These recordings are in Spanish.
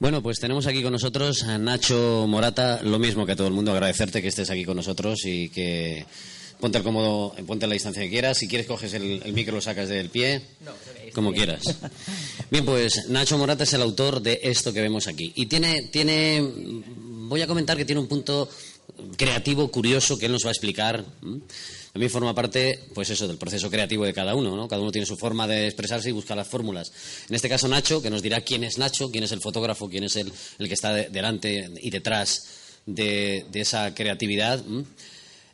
Bueno, pues tenemos aquí con nosotros a Nacho Morata, lo mismo que a todo el mundo, agradecerte que estés aquí con nosotros y que ponte al cómodo, ponte a la distancia que quieras. Si quieres coges el, el micro, lo sacas del pie, como quieras. Bien, pues Nacho Morata es el autor de esto que vemos aquí. Y tiene, tiene, voy a comentar que tiene un punto creativo, curioso, que él nos va a explicar. También forma parte, pues eso, del proceso creativo de cada uno, ¿no? Cada uno tiene su forma de expresarse y busca las fórmulas. En este caso, Nacho, que nos dirá quién es Nacho, quién es el fotógrafo, quién es el, el que está de- delante y detrás de, de esa creatividad.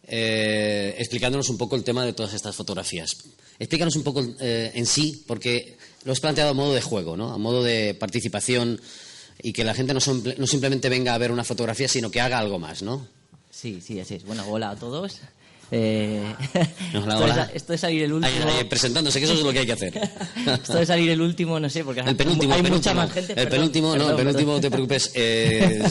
Eh, explicándonos un poco el tema de todas estas fotografías. Explícanos un poco eh, en sí, porque lo has planteado a modo de juego, ¿no? A modo de participación y que la gente no, no simplemente venga a ver una fotografía, sino que haga algo más, ¿no? Sí, sí, así es. Bueno, hola a todos. Eh, esto. De, esto de salir el último. Ahí, ahí, presentándose, que eso es lo que hay que hacer. esto de salir el último, no sé, porque El penúltimo, hay el mucha penúltimo. más gente. El perdón, penúltimo, no, el perdón, penúltimo, no perdón. te preocupes. eh,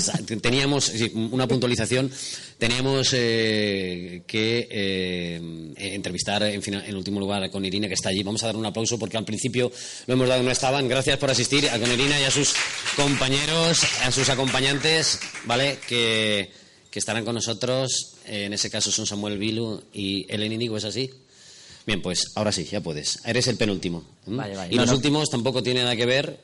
teníamos sí, una puntualización. Teníamos eh, que eh, entrevistar, en, fin, en último lugar, con Irina, que está allí. Vamos a dar un aplauso porque al principio lo hemos dado, no estaban. Gracias por asistir a con Irina y a sus compañeros, a sus acompañantes, ¿vale? Que, que estarán con nosotros. En ese caso son Samuel Vilu y Eleni Inigo, ¿es así? Bien, pues ahora sí, ya puedes. Eres el penúltimo. ¿m? Vale, vale. Y No, los no. últimos tampoco tienen nada que ver,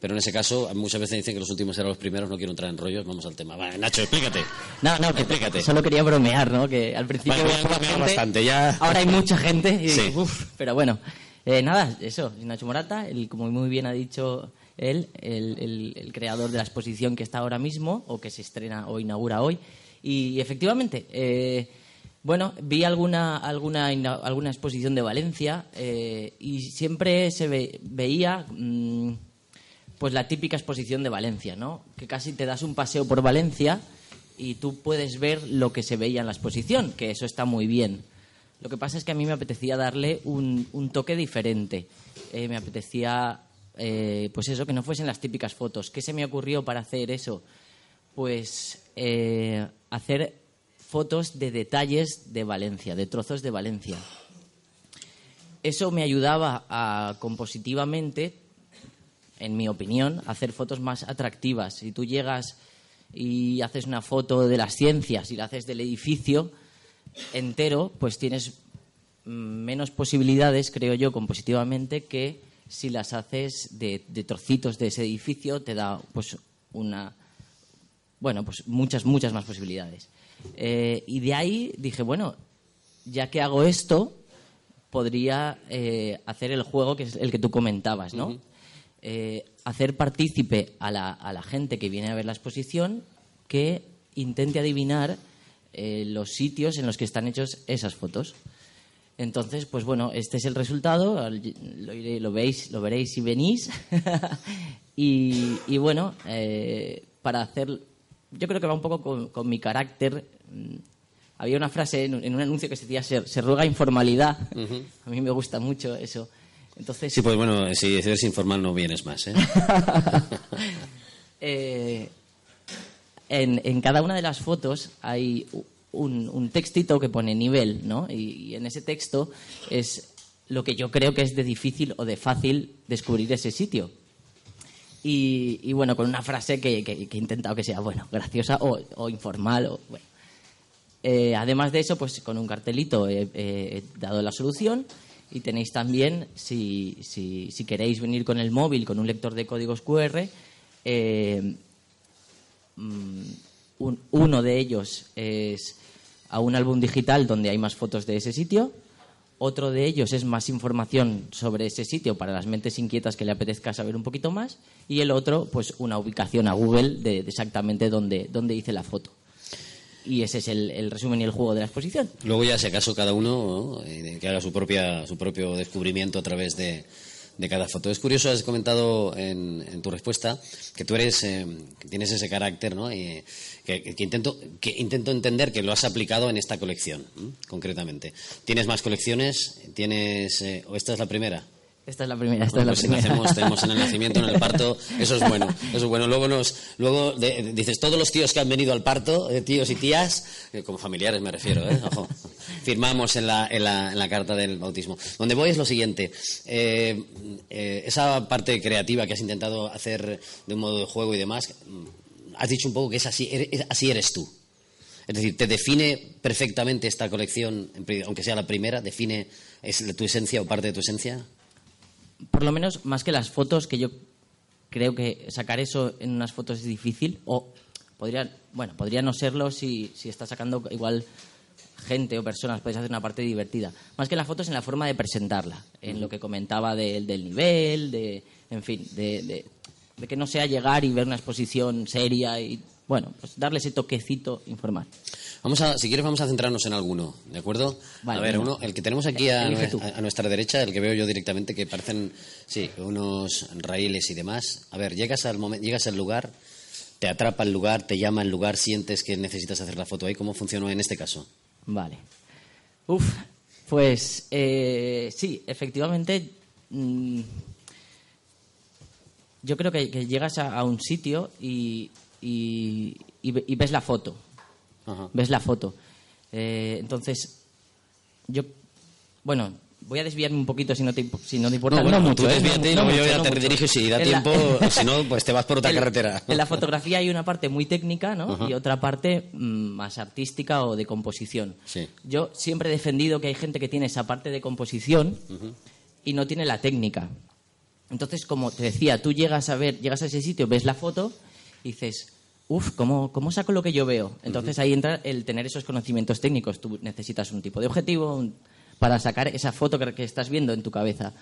pero en ese caso muchas veces dicen que los últimos eran los primeros, no quiero entrar en rollos, vamos al tema. Vale, Nacho, explícate. No, no, que Explícate. solo quería bromear, ¿no? Que al principio Vale, bromeado gente, bastante, ya. Ahora hay mucha gente. Y, Sí. uf, pero bueno, Eh, nada, eso. Nacho Morata, el, como muy bien ha dicho él, el, el- el creador de la exposición que está ahora mismo, o que se estrena o inaugura hoy. Y efectivamente, eh, bueno, vi alguna, alguna, alguna exposición de Valencia eh, y siempre se ve- veía. mm, pues la típica exposición de Valencia, ¿no? Que casi te das un paseo por Valencia y tú puedes ver lo que se veía en la exposición, que eso está muy bien. Lo que pasa es que a mí me apetecía darle un, un toque diferente. Eh, me apetecía, pues eso, que no fuesen las típicas fotos. ¿Qué se me ocurrió para hacer eso? Pues eh, hacer fotos de detalles de Valencia, de trozos de Valencia. Eso me ayudaba a compositivamente en mi opinión, hacer fotos más atractivas. Si tú llegas y haces una foto de las ciencias y la haces del edificio entero, pues tienes mm, menos posibilidades, creo yo, compositivamente, que si las haces de, de trocitos de ese edificio, te da pues una bueno, pues muchas, muchas más posibilidades. Eh, y de ahí dije, bueno, ya que hago esto, podría eh, hacer el juego que es el que tú comentabas, ¿no? Eh, hacer partícipe a la, a la gente que viene a ver la exposición que intente adivinar los sitios en los que están hechos esas fotos. Entonces, pues bueno, este es el resultado, lo, iré- lo veis, lo veréis si venís. y, y bueno, eh, para hacer, yo creo que va un poco con, con mi carácter. Mm, Había una frase en, un- en un anuncio que se decía, se, se ruega informalidad. A mí me gusta mucho eso. Entonces, Sí, pues bueno, si eres informal no vienes más, ¿eh? eh, en, en cada una de las fotos hay un, un textito que pone nivel, ¿no? Y, y en ese texto es lo que yo creo que es de difícil o de fácil descubrir ese sitio. Y, bueno, con una frase que, he intentado que sea, bueno, graciosa o, informal. O, bueno. Eh, además de eso, pues con un cartelito he, dado la solución y tenéis también, si, si, queréis venir con el móvil, con un lector de códigos QR, eh, mm, un- uno de ellos es a un álbum digital donde hay más fotos de ese sitio. Otro de ellos es más información sobre ese sitio para las mentes inquietas que le apetezca saber un poquito más. Y el otro, pues una ubicación a Google de, exactamente dónde, dónde hice la foto. Y ese es el, resumen y el juego de la exposición. Luego ya, si acaso, cada uno ¿no? Eh, que haga su, propia, su propio descubrimiento a través de, de cada foto. Es curioso, has comentado en, en tu respuesta que tú eres, eh, tienes ese carácter, ¿no? Y, que, intento, que intento entender que lo has aplicado en esta colección, concretamente. ¿Tienes más colecciones? ¿Tienes, eh, ¿O esta es la primera? Esta es la primera, esta Bueno, es pues la si primera. nacemos, tenemos en el nacimiento, en el parto, eso es bueno, eso es bueno. Luego nos, luego de- dices, todos los tíos que han venido al parto, eh, tíos y tías, eh, como familiares me refiero, ¿eh? Ojo. firmamos en la, en la, en la carta del bautismo. Donde voy es lo siguiente. Esa parte creativa que has intentado hacer de un modo de juego y demás, mm, has dicho un poco que es así, eres- así eres tú. Es decir, te define perfectamente esta colección, aunque sea la primera, define es tu esencia o parte de tu esencia. Por lo menos, más que las fotos, que yo creo que sacar eso en unas fotos es difícil, o podría, bueno, podría no serlo si, si estás sacando igual gente o personas, puedes hacer una parte divertida. Más que las fotos, en la forma de presentarla, en lo que comentaba del del nivel, de, en fin, de, de- de que no sea llegar y ver una exposición seria y, bueno, pues darle ese toquecito informal. Vamos a, si quieres, vamos a centrarnos en alguno, ¿de acuerdo? Vale, a ver, uno, el que tenemos aquí a, nuestra derecha, el que veo yo directamente, que parecen, sí, unos raíles y demás. A ver, llegas al momento, llegas al lugar, te atrapa el lugar, te llama el lugar, sientes que necesitas hacer la foto ahí. ¿Cómo funcionó en este caso? Vale. Uf, pues eh, sí, efectivamente. mm, yo creo que, que llegas a, a un sitio y, y- y ve- y ves la foto. Ajá. Ves la foto. Eh, entonces, yo. Bueno, voy a desviarme un poquito si no te, si no te importa. No, bueno, mucho, tú ¿eh? desvíate, No luego yo ya no te redirijo si da En la- tiempo, si no, pues te vas por otra en la- carretera. En la fotografía hay una parte muy técnica, ¿no? Ajá. Y otra parte mm, más artística o de composición. Sí. Yo siempre he defendido que hay gente que tiene esa parte de composición y no tiene la técnica. Entonces, como te decía, tú llegas a ver, llegas a ese sitio, ves la foto y dices, uff, ¿cómo, ¿cómo saco lo que yo veo? Entonces ahí entra el tener esos conocimientos técnicos. Tú necesitas un tipo de objetivo un- para sacar esa foto que, que estás viendo en tu cabeza.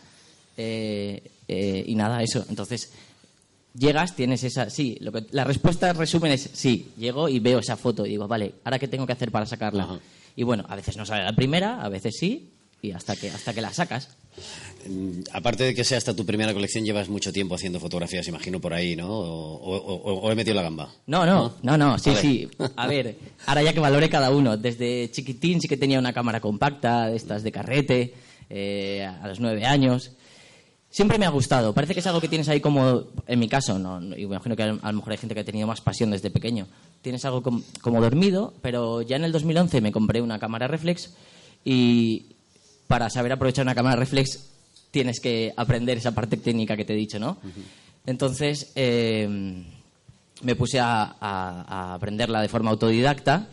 Eh, eh, y nada, eso. Entonces, llegas, tienes esa. Sí, lo que, la respuesta en resumen es sí. Llego y veo esa foto y digo, vale, ¿ahora qué tengo que hacer para sacarla? Y bueno, a veces no sale la primera, a veces sí, y hasta que, hasta que la sacas. Mm, Aparte de que sea hasta tu primera colección, llevas mucho tiempo haciendo fotografías, imagino, por ahí, ¿no? O, o- o- o he metido la gamba. No, no, no, no, sí, sí. A ver, ahora ya que valore cada uno. Desde chiquitín sí que tenía una cámara compacta, de estas de carrete, eh, a los nueve años. Siempre me ha gustado. Parece que es algo que tienes ahí como, en mi caso, no, y me imagino que a lo mejor hay gente que ha tenido más pasión desde pequeño. Tienes algo com- como, dormido, pero ya en el 2011 me compré una cámara reflex y para saber aprovechar una cámara reflex tienes que aprender esa parte técnica que te he dicho, ¿no? Entonces, eh, me puse a, a- a aprenderla de forma autodidacta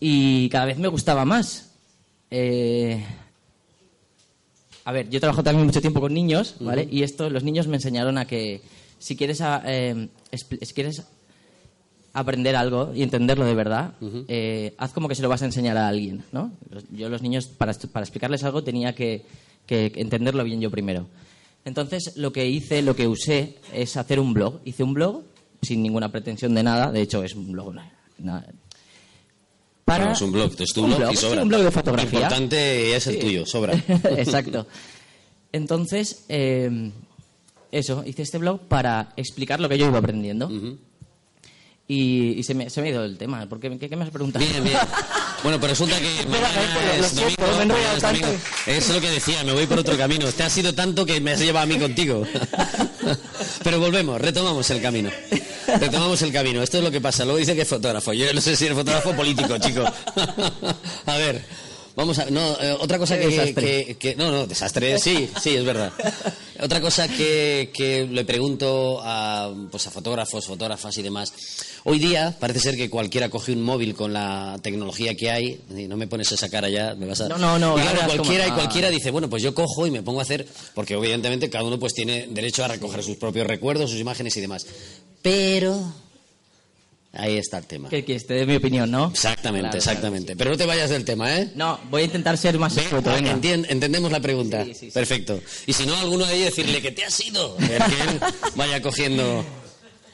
y cada vez me gustaba más. Eh, a ver, yo he trabajado también mucho tiempo con niños, ¿vale? Y esto, los niños me enseñaron a que si quieres, a- eh, expl- si quieres aprender algo y entenderlo de verdad, eh, haz como que se lo vas a enseñar a alguien, ¿no? Yo los niños, para, para explicarles algo, tenía que, que entenderlo bien yo primero. Entonces, lo que hice, lo que usé, es hacer un blog. Hice un blog sin ninguna pretensión de nada, de hecho es un blog... na- na- para- Bueno, es un blog, es tu blog, y sobra. un blog de Lo fotografía. importante es el Sí. tuyo, sobra. Exacto. Entonces, eh, eso, hice este blog para explicar lo que yo iba aprendiendo. Y, y se, me, se me ha ido el tema. ¿Por qué, qué, qué me has preguntado? Bien, bien. Bueno, pues resulta que mañana es domingo, mañana es lo que decía, me voy por otro camino. Te has sido tanto que me has llevado a mí contigo. Pero volvemos, retomamos el camino. Retomamos el camino. Esto es lo que pasa. Luego dice que es fotógrafo. Yo no sé si es fotógrafo político, chico. A ver, vamos a... No, eh, otra cosa que, desastre. que- que- No, no, desastre, sí, sí, es verdad. Otra cosa que, que le pregunto a, pues a fotógrafos, fotógrafas y demás. Hoy día parece ser que cualquiera coge un móvil con la tecnología que hay. y No me pones esa cara ya, me vas a... No, no, no, Y claro, como- cualquiera y cualquiera dice, bueno, pues yo cojo y me pongo a hacer... Porque obviamente cada uno pues tiene derecho a recoger sus propios recuerdos, sus imágenes y demás. Pero... Ahí está el tema. Que quieres te dé mi opinión, ¿no? Exactamente, Claro, claro, exactamente. Pero no te vayas del tema, ¿eh? No, voy a intentar ser más escueto, entendemos la pregunta. Sí, sí, sí. Perfecto. Y si no, alguno de ellos decirle que te has ido. Que él vaya cogiendo.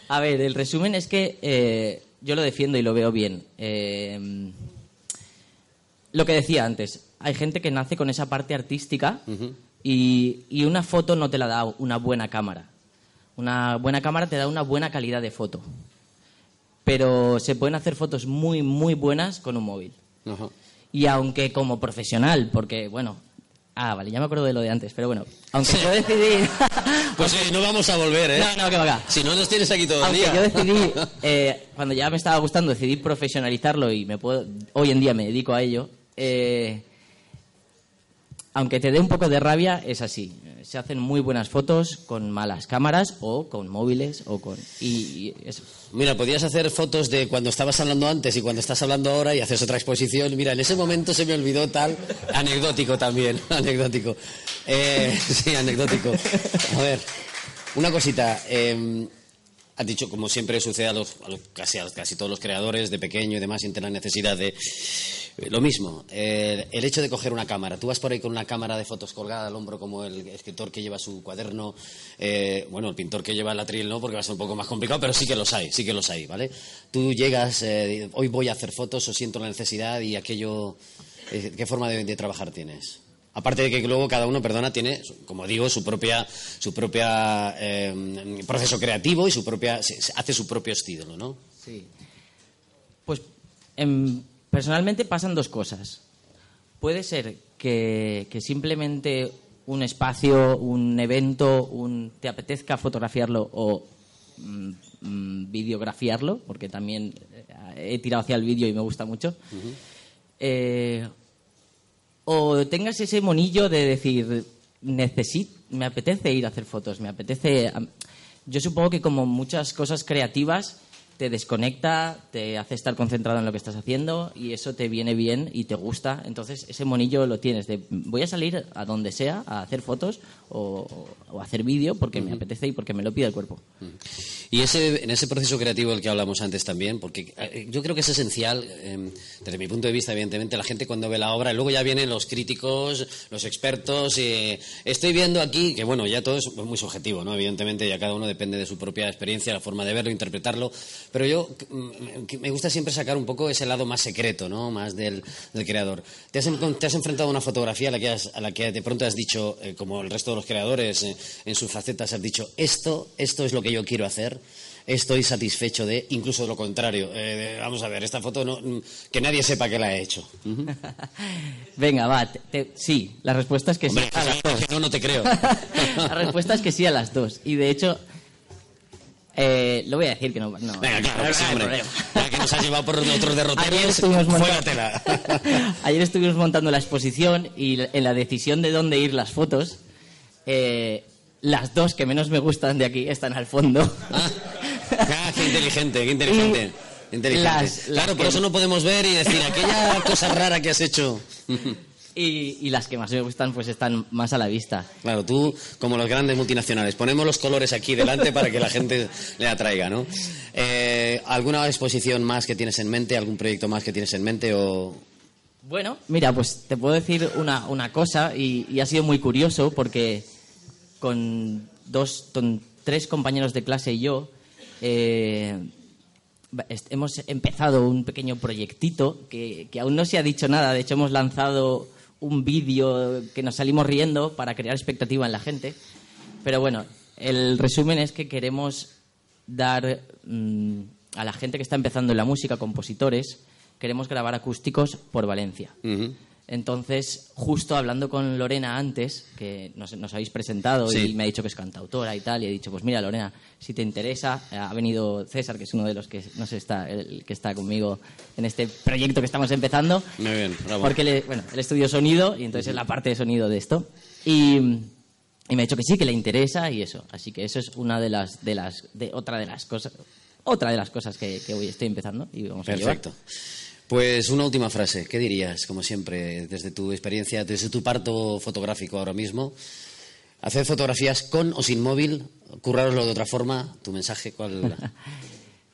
A ver, el resumen es que eh, yo lo defiendo y lo veo bien. Eh, lo que decía antes, hay gente que nace con esa parte artística y, y una foto no te la da una buena cámara. Una buena cámara te da una buena calidad de foto. Pero se pueden hacer fotos muy, muy buenas con un móvil. Ajá. Y aunque como profesional, porque, bueno... Ah, vale, ya me acuerdo de lo de antes, pero bueno, aunque Sí. yo decidí... Pues sí, no vamos a volver, ¿eh? no, no, que va. Si no nos tienes aquí todo el Aunque día. yo decidí, eh, cuando ya me estaba gustando, decidí profesionalizarlo y me puedo, hoy en día me dedico a ello. eh, aunque te dé un poco de rabia, es así. Se hacen muy buenas fotos con malas cámaras o con móviles o con... Y, y. Mira, podías hacer fotos de cuando estabas hablando antes y cuando estás hablando ahora y haces otra exposición. Mira, en ese momento se me olvidó tal. Anecdótico también, anecdótico. Eh, sí, anecdótico. A ver, una cosita. eh, dicho, como siempre sucede a, los, a casi, a casi todos los creadores de pequeño y demás, sienten la necesidad de. Eh, Lo mismo, el hecho de coger una cámara. Tú vas por ahí con una cámara de fotos colgada al hombro, como el escritor que lleva su cuaderno. eh, bueno, el pintor que lleva el atril no, porque va a ser un poco más complicado, pero sí que los hay, sí que los hay, ¿vale? Tú llegas, eh, hoy voy a hacer fotos o siento la necesidad y aquello. eh, ¿Qué forma de, trabajar tienes? Aparte de que luego cada uno, perdona, tiene, como digo, su propia, su propia eh, proceso creativo y su propia, hace su propio estilo, ¿no? Sí. Pues em, personalmente pasan dos cosas. Puede ser que, que simplemente un espacio, un evento, un, te apetezca fotografiarlo o mm, mm, videografiarlo, porque también eh, he tirado hacia el vídeo y me gusta mucho. Eh, o tengas ese monillo de decir, necesito, me apetece ir a hacer fotos, me apetece... Yo supongo que como muchas cosas creativas te desconecta, te hace estar concentrado en lo que estás haciendo y eso te viene bien y te gusta. Entonces ese monillo lo tienes de voy a salir a donde sea a hacer fotos o, hacer vídeo porque me apetece y porque me lo pide el cuerpo. Y ese, en ese proceso creativo del que hablamos antes también, porque eh, yo creo que es esencial, eh, desde mi punto de vista, evidentemente, la gente cuando ve la obra, y luego ya vienen los críticos, los expertos, eh, estoy viendo aquí, que bueno, ya todo es muy subjetivo, ¿no? Evidentemente, ya cada uno depende de su propia experiencia, la forma de verlo, interpretarlo, pero yo mm, me gusta siempre sacar un poco ese lado más secreto, ¿no? Más del, del creador. ¿Te has, te has enfrentado a una fotografía a la que, has- a la que de pronto has dicho, eh, como el resto de los creadores, eh, en sus facetas, has dicho, esto, esto es lo que yo quiero hacer? Estoy satisfecho de, incluso de lo contrario. Eh, vamos a ver, esta foto no, mm, que nadie sepa que la he hecho. Venga, va, te- te- sí, la respuesta es que Hombre, sí. a las dos. no, no te creo. la respuesta es que sí a las dos. Y de hecho, eh, lo voy a decir que no. no Venga, claro, que sí, hombre. Ya que nos has llevado por otros Ayer derroteros, estuvimos, montando, ayer estuvimos montando la exposición y en la decisión de dónde ir las fotos, eh, las dos que menos me gustan de aquí están al fondo. Ah, ah, qué inteligente, qué inteligente. Y inteligente. las- las claro, por eso no podemos ver y decir aquella cosa rara que has hecho. Y, y las que más me gustan pues están más a la vista. Claro, tú, como los grandes multinacionales, ponemos los colores aquí delante para que la gente le atraiga, ¿no? Eh, ¿Alguna exposición más que tienes en mente? ¿Algún proyecto más que tienes en mente? O... Bueno, mira, pues te puedo decir una, una cosa y, y ha sido muy curioso porque con dos, con tres compañeros de clase y yo eh, hemos empezado un pequeño proyectito que, que aún no se ha dicho nada. De hecho, hemos lanzado un vídeo que nos salimos riendo para crear expectativa en la gente. Pero bueno, el resumen es que queremos dar mm, a la gente que está empezando en la música, compositores, queremos grabar acústicos por Valencia. Entonces, justo hablando con Lorena antes, que nos, nos habéis presentado Sí. y me ha dicho que es cantautora y tal, y he dicho, pues mira, Lorena, si te interesa, eh, ha venido César, que es uno de los que no sé, está, el que está conmigo en este proyecto que estamos empezando, Muy bien, bravo. porque él, bueno, él estudió sonido y entonces es la parte de sonido de esto. Y, y me ha dicho que sí, que le interesa y eso. Así que eso es una de las, de las, de otra de las cosas, otra de las cosas que, que hoy estoy empezando y vamos a llevar. Pues una última frase. ¿Qué dirías, como siempre, desde tu experiencia, desde tu parto fotográfico ahora mismo? Hacer fotografías con o sin móvil, currároslo de otra forma. ¿Tu mensaje cuál?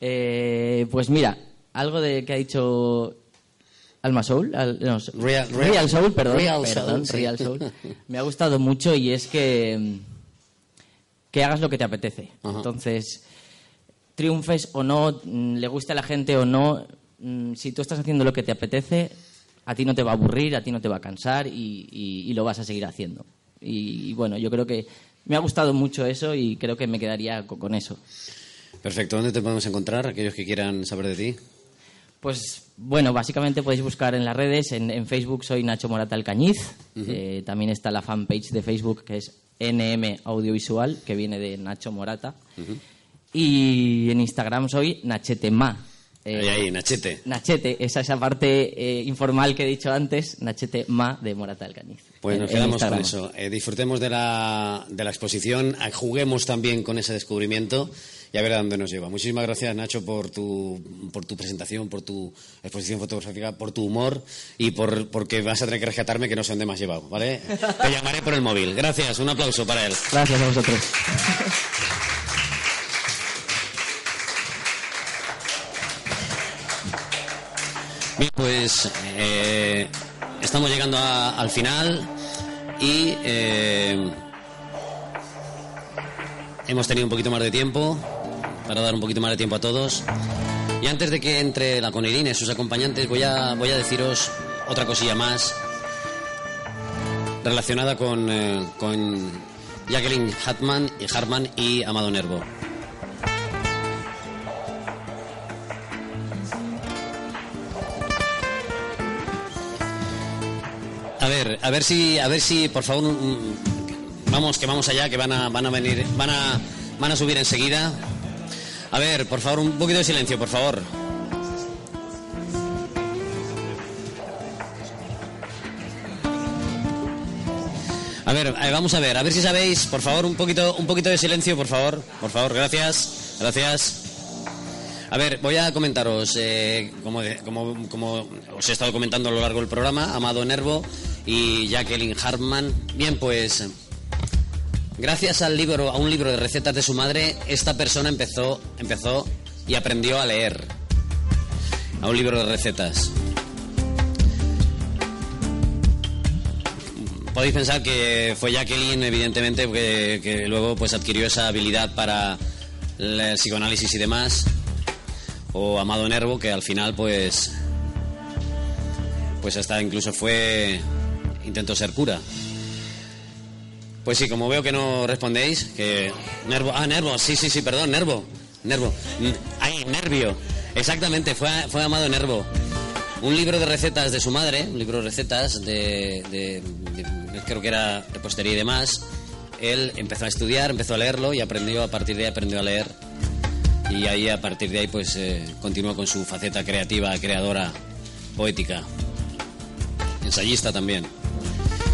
Eh, pues mira, algo de que ha dicho Alma Soul, al- no, Real- Real, Real- Soul, perdón, Real perdón, Soul, sí. Real Soul. Me ha gustado mucho y es que que hagas lo que te apetece. Ajá. Entonces, triunfes o no, le guste a la gente o no, mm, si tú estás haciendo lo que te apetece, a ti no te va a aburrir, a ti no te va a cansar y, y- y lo vas a seguir haciendo. Y, y bueno, yo creo que me ha gustado mucho eso y creo que me quedaría co- con eso. Perfecto. ¿Dónde te podemos encontrar, aquellos que quieran saber de ti? Pues bueno, básicamente podéis buscar en las redes, en, en Facebook soy Nacho Morata Alcañiz, Eh, también está la fanpage de Facebook que es NM Audiovisual, que viene de Nacho Morata, y en Instagram soy Nachetema, Eh, ahí, ahí, Nachete. Nachete, esa esa parte eh, informal que he dicho antes, Nachete Ma de Morata del Cañiz. Pues En- nos quedamos con eso. Eh, disfrutemos de la, de la exposición, eh, juguemos también con ese descubrimiento y a ver a dónde nos lleva. Muchísimas gracias, Nacho, por tu, por tu presentación, por tu exposición fotográfica, por tu humor y por porque vas a tener que rescatarme que no sé dónde me has llevado, ¿vale? Te llamaré por el móvil. Gracias, un aplauso para él. Gracias a vosotros. Bien, pues eh, estamos llegando al final y eh, hemos tenido un poquito más de tiempo para dar un poquito más de tiempo a todos. Y antes de que entre la Conirina y sus acompañantes, voy a, voy a deciros otra cosilla más relacionada con, eh, Jacqueline Hartman y Hartman y Amado Nervo. Ver, a ver si, a ver si, por favor, vamos, que vamos allá, que van a, van a venir, van a, van a subir enseguida. A ver, por favor, un poquito de silencio, por favor. A ver, eh, vamos a ver, a ver si sabéis, por favor, un poquito, un poquito de silencio, por favor, por favor, gracias, gracias. A ver, voy a comentaros, eh, como, como, como os he estado comentando a lo largo del programa, Amado Nervo y Jacqueline Hartman. Bien, pues, gracias al libro, a un libro de recetas de su madre, esta persona empezó, empezó y aprendió a leer. A un libro de recetas. Podéis pensar que fue Jacqueline, evidentemente, que, luego pues adquirió esa habilidad para el psicoanálisis y demás o Amado Nervo que al final pues pues hasta incluso fue intentó ser cura. Pues sí como veo que no respondéis que Nervo ah Nervo sí sí sí perdón Nervo Nervo ay Nervio exactamente fue fue Amado Nervo. Un libro de recetas de su madre un libro de recetas de- creo que era repostería y demás él empezó a estudiar empezó a leerlo y aprendió a partir de ahí aprendió a leer. Y ahí a partir de ahí pues eh, continuó con su faceta creativa, creadora, poética, ensayista también.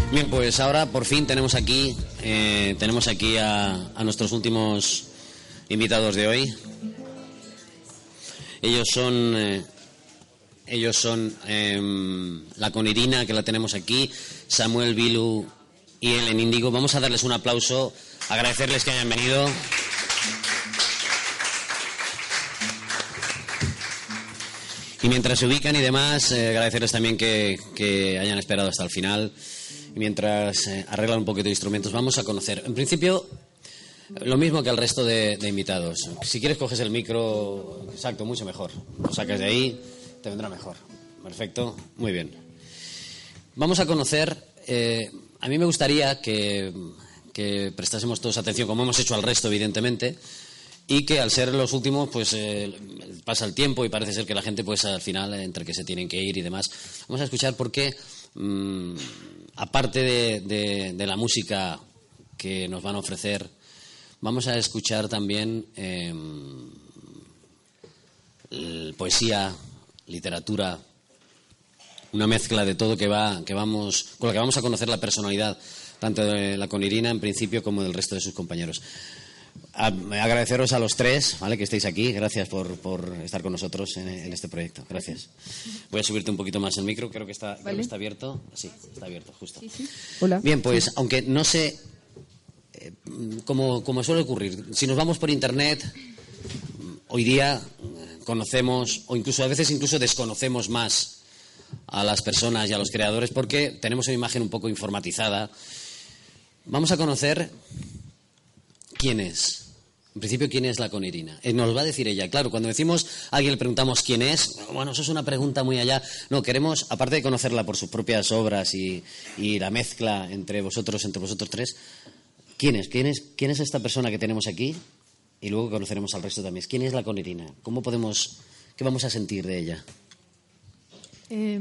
Bien, pues ahora por fin tenemos aquí eh, tenemos aquí a, nuestros últimos invitados de hoy. Ellos son eh, ellos son em, la Conirina que la tenemos aquí, Samuel Vilu y Ellen Índigo. Vamos a darles un aplauso, agradecerles que hayan venido. Y mientras se ubican y demás, eh, agradecerles también que, que hayan esperado hasta el final. Mientras eh, arreglan un poquito de instrumentos, vamos a conocer. En principio, lo mismo que al resto de, invitados. Si quieres, coges el micro, exacto, mucho mejor. Lo sacas de ahí, te vendrá mejor. Perfecto, muy bien. Vamos a conocer. eh, a mí me gustaría que, prestásemos todos atención, como hemos hecho al resto, evidentemente, y que al ser los últimos, pues eh, pasa el tiempo y parece ser que la gente, pues al final, entre que se tienen que ir y demás, vamos a escuchar porque, mm, aparte de, de- la música que nos van a ofrecer, vamos a escuchar también l- poesía, literatura, una mezcla de todo que va que vamos con la que vamos a conocer la personalidad tanto de la conirina en principio como del resto de sus compañeros A- agradeceros a los tres vale que estéis aquí. Gracias por, por estar con nosotros en, en este proyecto. Gracias. Voy a subirte un poquito más el micro. Creo que está creo que Vale. está abierto. Sí está abierto justo. Hola. bien pues aunque no sé eh, como, como suele ocurrir si nos vamos por internet hoy día eh, conocemos o incluso a veces incluso desconocemos más a las personas y a los creadores porque tenemos una imagen un poco informatizada. Vamos a conocer quién es. En principio, ¿quién es la conirina? Eh, nos va a decir ella. Claro, cuando decimos a alguien le preguntamos quién es, bueno, eso es una pregunta muy allá. No, queremos, aparte de conocerla por sus propias obras y, la mezcla entre vosotros, entre vosotros tres, ¿quién es? ¿Quién es, quién es esta persona que tenemos aquí? Y luego conoceremos al resto también. ¿Quién es la conirina? ¿Cómo podemos, qué vamos a sentir de ella? Eh,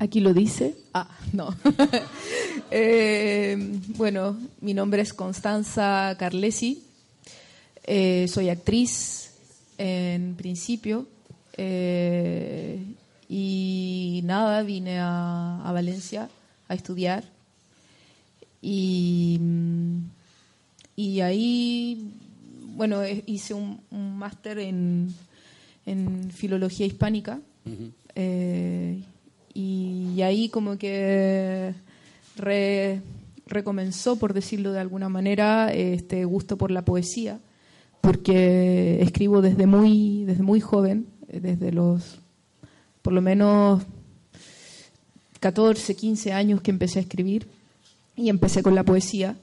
aquí lo dice. Ah, no. Eh, bueno, mi nombre es Constanza Carlesi. Eh, soy actriz en principio. Eh, y nada, vine a, a Valencia a estudiar. Y, y ahí, bueno, hice un, un máster en, en filología hispánica. Eh, y, ahí como que re- recomenzó, por decirlo de alguna manera, este gusto por la poesía, porque escribo desde muy, desde muy joven, desde los por lo menos 14, 15 años que empecé a escribir y empecé con la poesía.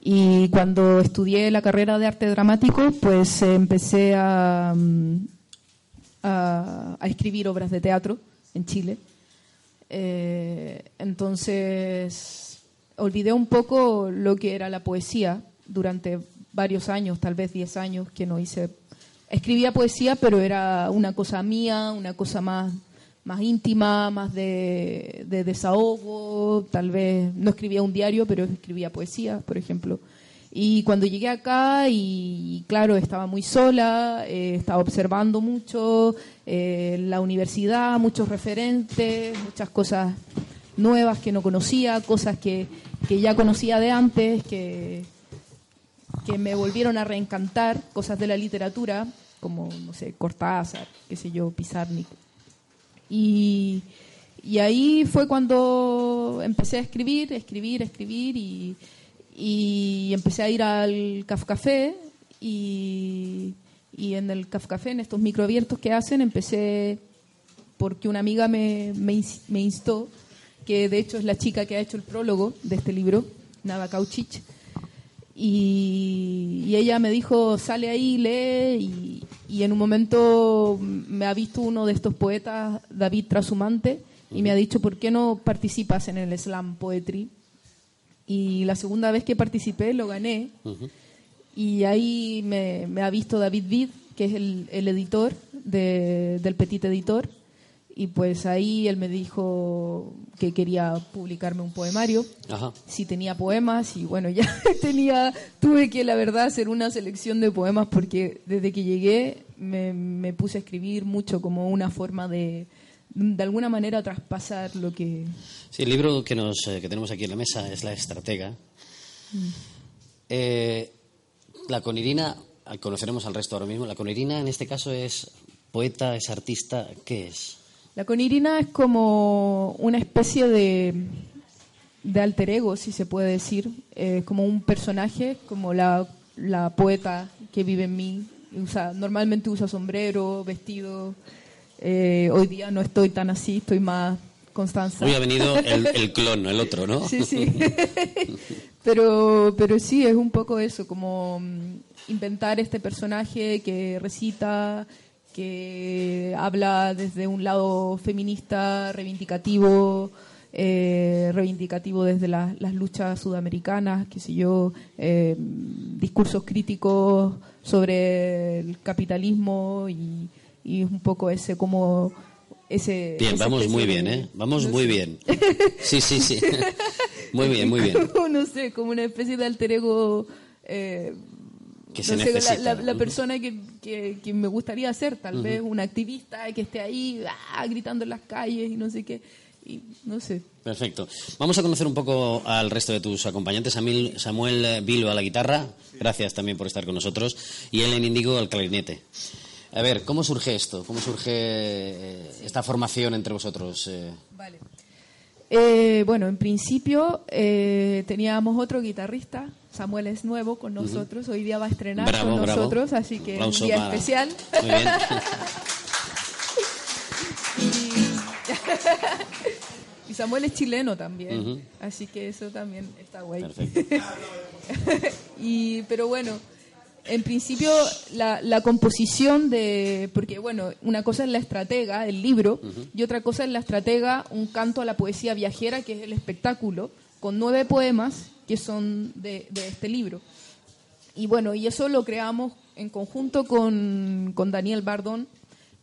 Y cuando estudié la carrera de arte dramático, pues empecé a, mm, a escribir obras de teatro en Chile. Eh, entonces, olvidé un poco lo que era la poesía durante varios años, tal vez 10 años, que no hice. Escribía poesía, pero era una cosa mía, una cosa más, más íntima, más de, de desahogo. Tal vez no escribía un diario, pero escribía poesía, por ejemplo. Y cuando llegué acá, y, claro, estaba muy sola, eh, estaba observando mucho eh, la universidad, muchos referentes, muchas cosas nuevas que no conocía, cosas que, que ya conocía de antes, que, que me volvieron a reencantar, cosas de la literatura, como, no sé, Cortázar, qué sé yo, Pizarnik. Y, y ahí fue cuando empecé a escribir, escribir, escribir y, y empecé a ir al Caf Café y, y en el Caf Café, en estos microabiertos que hacen, empecé porque una amiga me, me, me instó, que de hecho es la chica que ha hecho el prólogo de este libro, Nava Kauchich, y, y ella me dijo, sale ahí, lee, y, y en un momento me ha visto uno de estos poetas, David Trasumante, y me ha dicho, ¿por qué no participas en el slam poetry? Y la segunda vez que participé lo gané, y ahí me, me ha visto David Vid, que es el, el editor de- del Petit Editor, y pues ahí él me dijo que quería publicarme un poemario. Ajá. si tenía poemas y bueno, ya tenía, tuve que la verdad hacer una selección de poemas porque desde que llegué me, me puse a escribir mucho como una forma de, de alguna manera traspasar lo que... Sí, el libro que, nos, eh, que tenemos aquí en la mesa es La Estratega. Eh, la conirina, al- conoceremos al resto ahora mismo, la conirina en este caso es poeta, es artista, ¿qué es? La conirina es como una especie de, de alter ego, si se puede decir, eh, como un personaje, como la, la poeta que vive en mí. Usa, normalmente usa sombrero, vestido. Eh, hoy día no estoy tan así, estoy más Constanza. Hoy ha venido el, el clon, el otro, ¿no? Sí, sí. pero, pero sí, es un poco eso, como mm, inventar este personaje que recita, que habla desde un lado feminista, reivindicativo, eh, reivindicativo desde la- las luchas sudamericanas, qué sé yo, eh, discursos críticos sobre el capitalismo y, y es un poco ese como ese Bien, esa vamos muy bien, de- ¿eh? Vamos no muy sé. bien. Sí, sí, sí. Muy bien, muy bien. Como, no sé, como una especie de alter ego. eh, Que no se sé, la- necesita. la, la ¿no? persona que, que, que me gustaría ser, tal vez una activista que esté ahí ah, gritando en las calles y no sé qué. Y no sé. Perfecto. Vamos a conocer un poco al resto de tus acompañantes. Samuel eh, Vilo a la guitarra. Gracias también por estar con nosotros. Y Ellen Indigo al clarinete. A ver, ¿cómo surge esto? ¿Cómo surge eh, esta formación entre vosotros? eh? Vale. Eh, bueno, en principio eh, teníamos otro guitarrista, Samuel es nuevo con nosotros, hoy día va a estrenar Bravo, con bravo. nosotros, así que un día para- especial. Muy bien. Y, y Samuel es chileno también, así que eso también está guay. Perfecto. y, pero bueno, en principio la, la composición de, porque bueno, una cosa es la estratega, el libro, y otra cosa es la estratega, un canto a la poesía viajera, que es el espectáculo, con nueve poemas que son de, de este libro. Y bueno, y eso lo creamos en conjunto con, con Daniel Bardón,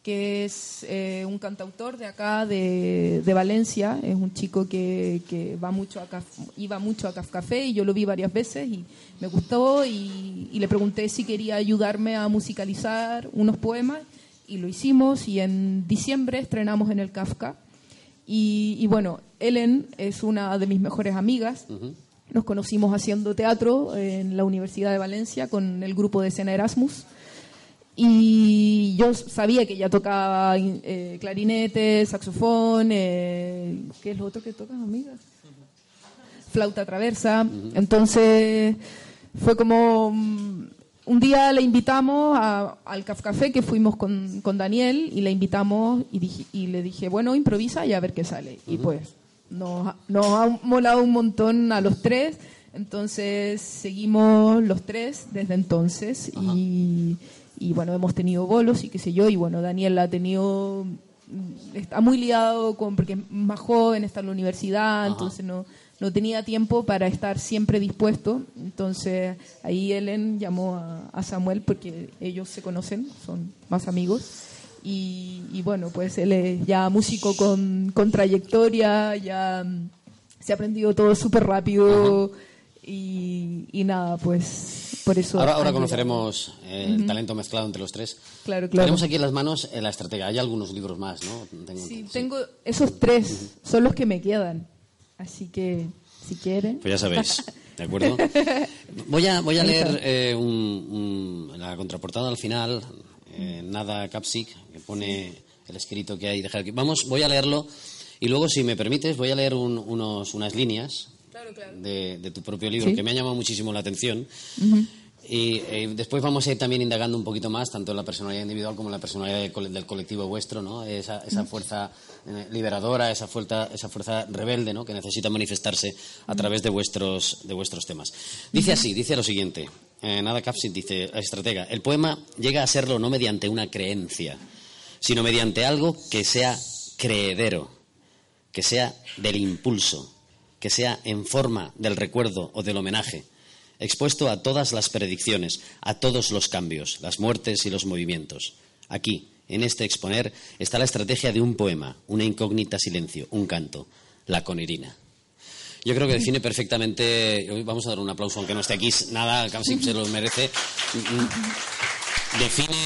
que es eh, un cantautor de acá, de, de Valencia. Es un chico que, que va mucho a Caf- iba mucho a Caf Café y yo lo vi varias veces y me gustó y, y le pregunté si quería ayudarme a musicalizar unos poemas y lo hicimos y en diciembre estrenamos en el Kafka. Y, y bueno, Ellen es una de mis mejores amigas. Nos conocimos haciendo teatro en la Universidad de Valencia con el grupo de escena Erasmus. Y yo sabía que ella tocaba eh, clarinete, saxofón, eh, ¿qué es lo otro que tocas, amiga? Flauta traversa. Entonces fue como mm, un día le invitamos a- al Café que fuimos con, con Daniel y le invitamos y, dije- y le dije, bueno, improvisa y a ver qué sale. Y pues nos, nos ha molado un montón a los tres, entonces seguimos los tres desde entonces y, y bueno, hemos tenido bolos y qué sé yo, y bueno, Daniel ha tenido, mm, está muy liado con, porque es más joven, está en la universidad, entonces no, no tenía tiempo para estar siempre dispuesto. Entonces ahí Ellen llamó a, a Samuel porque ellos se conocen, son más amigos. Y, y bueno, pues él es ya músico con, con trayectoria, ya mm, se ha aprendido todo súper rápido y, y nada, pues por eso... Ahora, ahora conoceremos eh, el talento mezclado entre los tres. Claro, claro. Tenemos aquí en las manos eh, la estrategia. Hay algunos libros más, ¿no? Tengo-. Sí, sí. tengo esos tres, son los que me quedan. Así que, si quieren... Pues ya sabéis, ¿de acuerdo? Voy a, voy a leer eh, un- un- la contraportada al final, eh, nada Capsic, que pone el escrito que hay. Vamos, voy a leerlo y luego, si me permites, voy a leer un- unos, unas líneas de, de tu propio libro Sí. que me ha llamado muchísimo la atención. Y eh, después vamos a ir también indagando un poquito más, tanto en la personalidad individual como en la personalidad del, cole- del colectivo vuestro, ¿no? Esa, esa fuerza eh, liberadora, esa fuerza, esa fuerza rebelde, ¿no? Que necesita manifestarse a través de vuestros, de vuestros temas. Dice así, dice lo siguiente. eh, Nada Capsit dice, estratega, el poema llega a serlo no mediante una creencia, sino mediante algo que sea creedero, que sea del impulso, que sea en forma del recuerdo o del homenaje, expuesto a todas las predicciones, a todos los cambios, las muertes y los movimientos. Aquí, en este exponer, está la estrategia de un poema, una incógnita silencio, un canto, la conirina. Yo creo que define perfectamente. Vamos a dar un aplauso, aunque no esté aquí. Nada, casi se lo merece. Define,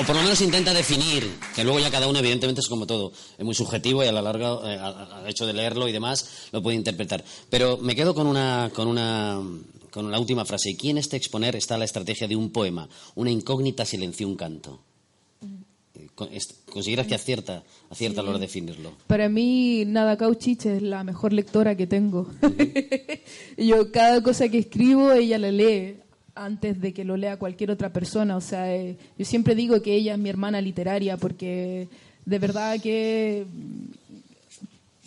o por lo menos intenta definir, que luego ya cada uno, evidentemente, es como todo. Es muy subjetivo y a la larga, eh, al hecho de leerlo y demás, lo puede interpretar. Pero me quedo con una. Con una con la última frase. Aquí en este exponer está la estrategia de un poema, una incógnita silencio, un canto. Eh, con- es- ¿Consideras que acierta, acierta a la hora de definirlo? Para mí, Nada Cauchich es la mejor lectora que tengo. Yo, cada cosa que escribo, ella la lee antes de que lo lea cualquier otra persona. O sea, eh, yo siempre digo que ella es mi hermana literaria porque de verdad que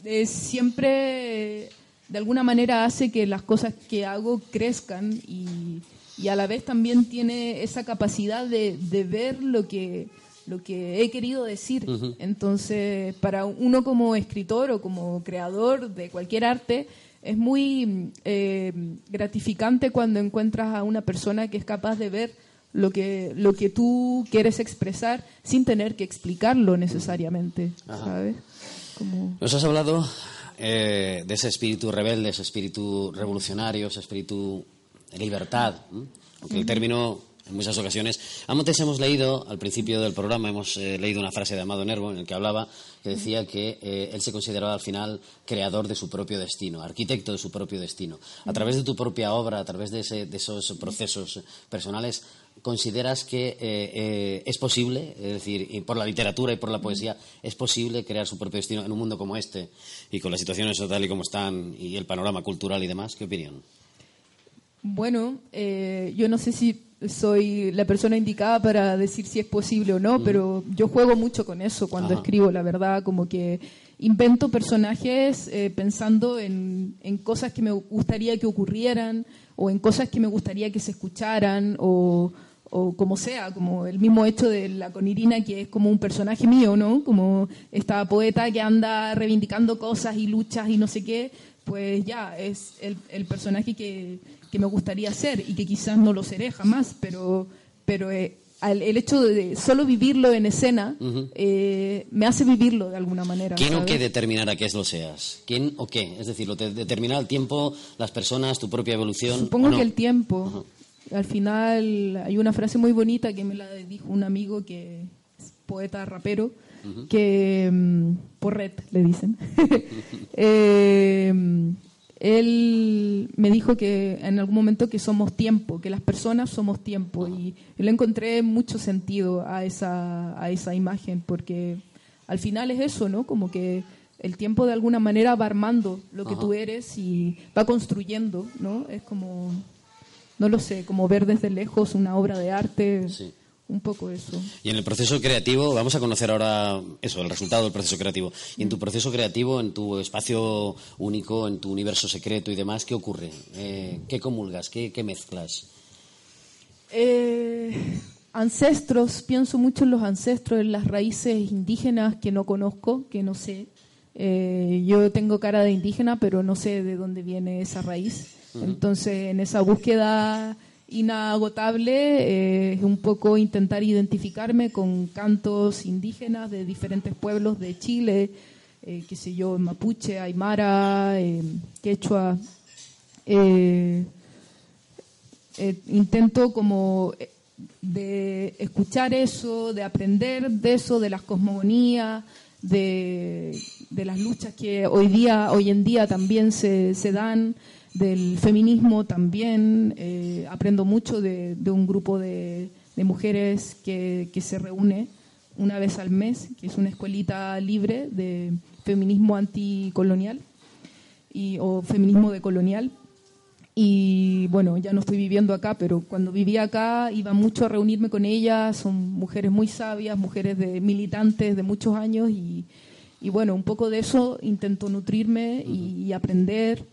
eh, siempre, de alguna manera, hace que las cosas que hago crezcan y, y a la vez también tiene esa capacidad de, de ver lo que lo que he querido decir. Entonces, para uno como escritor o como creador de cualquier arte, es muy eh, gratificante cuando encuentras a una persona que es capaz de ver lo que, lo que tú quieres expresar sin tener que explicarlo necesariamente, ¿sabes? Como... Nos has hablado eh, de ese espíritu rebelde, ese espíritu revolucionario, ese espíritu de libertad, ¿m? aunque el término en muchas ocasiones. Antes hemos leído, al principio del programa, hemos eh, leído una frase de Amado Nervo en el que hablaba, que decía que eh, él se consideraba al final creador de su propio destino, arquitecto de su propio destino. A través de tu propia obra, a través de, ese- de esos procesos personales, ¿consideras que eh, eh, es posible, es decir, y por la literatura y por la poesía, es posible crear su propio destino en un mundo como este y con las situaciones tal y como están y el panorama cultural y demás? ¿Qué opinión? Bueno, eh, yo no sé si soy la persona indicada para decir si es posible o no, pero yo juego mucho con eso cuando Ajá. escribo, la verdad, como que invento personajes eh, pensando en, en cosas que me gustaría que ocurrieran o en cosas que me gustaría que se escucharan o, o como sea, como el mismo hecho de la conirina que es como un personaje mío, ¿no? Como esta poeta que anda reivindicando cosas y luchas y no sé qué, pues ya, es el, el personaje que, que me gustaría ser y que quizás no lo seré jamás, pero, pero eh, al- el hecho de solo vivirlo en escena eh, me hace vivirlo de alguna manera. ¿Quién o qué determinará que es lo seas? ¿Quién o qué? Es decir, lo te- determinará el tiempo, las personas, tu propia evolución. Supongo que el tiempo. Al final hay una frase muy bonita que me la dijo un amigo que poeta rapero, que mm, Porret le dicen. Eh, él me dijo que en algún momento que somos tiempo, que las personas somos tiempo y yo le encontré mucho sentido a esa, a esa imagen porque al final es eso, ¿no? Como que el tiempo de alguna manera va armando lo que tú eres y va construyendo, ¿no? Es como, no lo sé, como ver desde lejos una obra de arte. Un poco eso. Y en el proceso creativo, vamos a conocer ahora eso, el resultado del proceso creativo. Y en tu proceso creativo, en tu espacio único, en tu universo secreto y demás, ¿qué ocurre? Eh, ¿Qué comulgas? ¿Qué, mezclas? Eh, ancestros, pienso mucho en los ancestros, en las raíces indígenas que no conozco, que no sé. Eh, yo tengo cara de indígena, pero no sé de dónde viene esa raíz. Entonces, en esa búsqueda inagotable eh, es un poco intentar identificarme con cantos indígenas de diferentes pueblos de Chile, eh, qué sé yo, mapuche, aymara, eh, quechua. intento como de escuchar eso, de aprender de eso, de las cosmogonías, de, de, las luchas que hoy día, hoy en día también se, se dan del feminismo también. Eh, aprendo mucho de, un grupo de, mujeres que, se reúne una vez al mes, que es una escuelita libre de feminismo anticolonial y, o feminismo decolonial. Y bueno, ya no estoy viviendo acá, pero cuando vivía acá iba mucho a reunirme con ellas. Son mujeres muy sabias, mujeres de militantes de muchos años y, bueno, un poco de eso intento nutrirme y aprender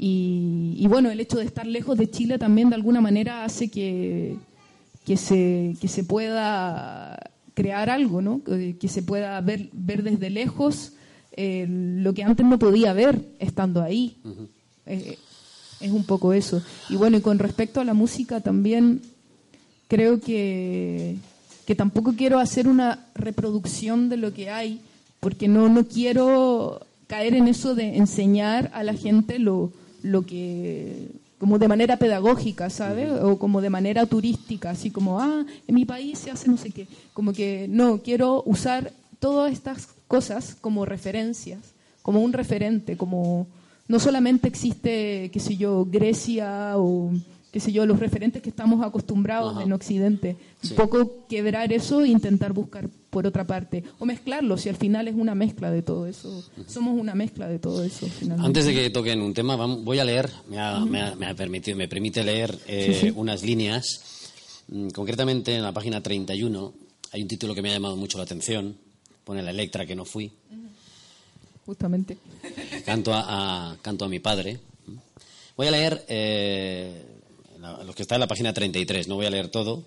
y, bueno, el hecho de estar lejos de Chile también de alguna manera hace que, que, se, que se pueda crear algo, ¿no? que, se pueda ver, ver desde lejos eh, lo que antes no podía ver estando ahí. Eh, es un poco eso. Y bueno, y con respecto a la música también creo que, que tampoco quiero hacer una reproducción de lo que hay, porque no, no quiero caer en eso de enseñar a la gente lo, lo que como de manera pedagógica, ¿sabes? O como de manera turística, así como, ah, en mi país se hace no sé qué. Como que no, quiero usar todas estas cosas como referencias, como un referente, como no solamente existe, qué sé yo, Grecia o qué sé yo, los referentes que estamos acostumbrados en Occidente. Un poco quebrar eso e intentar buscar por otra parte. O mezclarlo, si al final es una mezcla de todo eso. Somos una mezcla de todo eso. Antes de que toquen un tema, voy a leer, me ha, permitido, me permite leer eh, unas líneas. Mm, concretamente en la página 31 hay un título que me ha llamado mucho la atención. Pone la Electra que no fui. Justamente. Canto a, canto a mi padre. Voy a leer eh, lo que está en la página 33. No voy a leer todo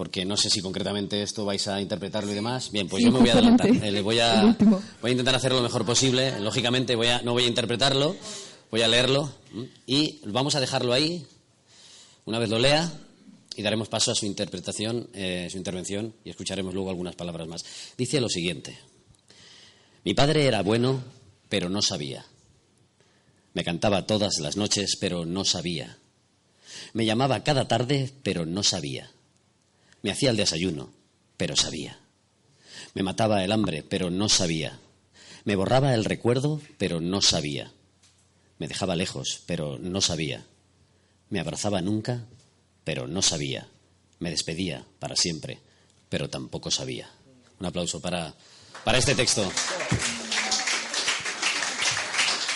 porque no sé si concretamente esto vais a interpretarlo y demás. Bien, pues yo me voy a adelantar. Eh, voy, a, voy a intentar hacerlo lo mejor posible. Lógicamente voy a, no voy a interpretarlo, voy a leerlo y vamos a dejarlo ahí. Una vez lo lea y daremos paso a su interpretación, eh, su intervención y escucharemos luego algunas palabras más. Dice lo siguiente. Mi padre era bueno, pero no sabía. Me cantaba todas las noches, pero no sabía. Me llamaba cada tarde, pero no sabía. Me hacía el desayuno, pero sabía. Me mataba el hambre, pero no sabía. Me borraba el recuerdo, pero no sabía. Me dejaba lejos, pero no sabía. Me abrazaba nunca, pero no sabía. Me despedía para siempre, pero tampoco sabía. Un aplauso para, para este texto.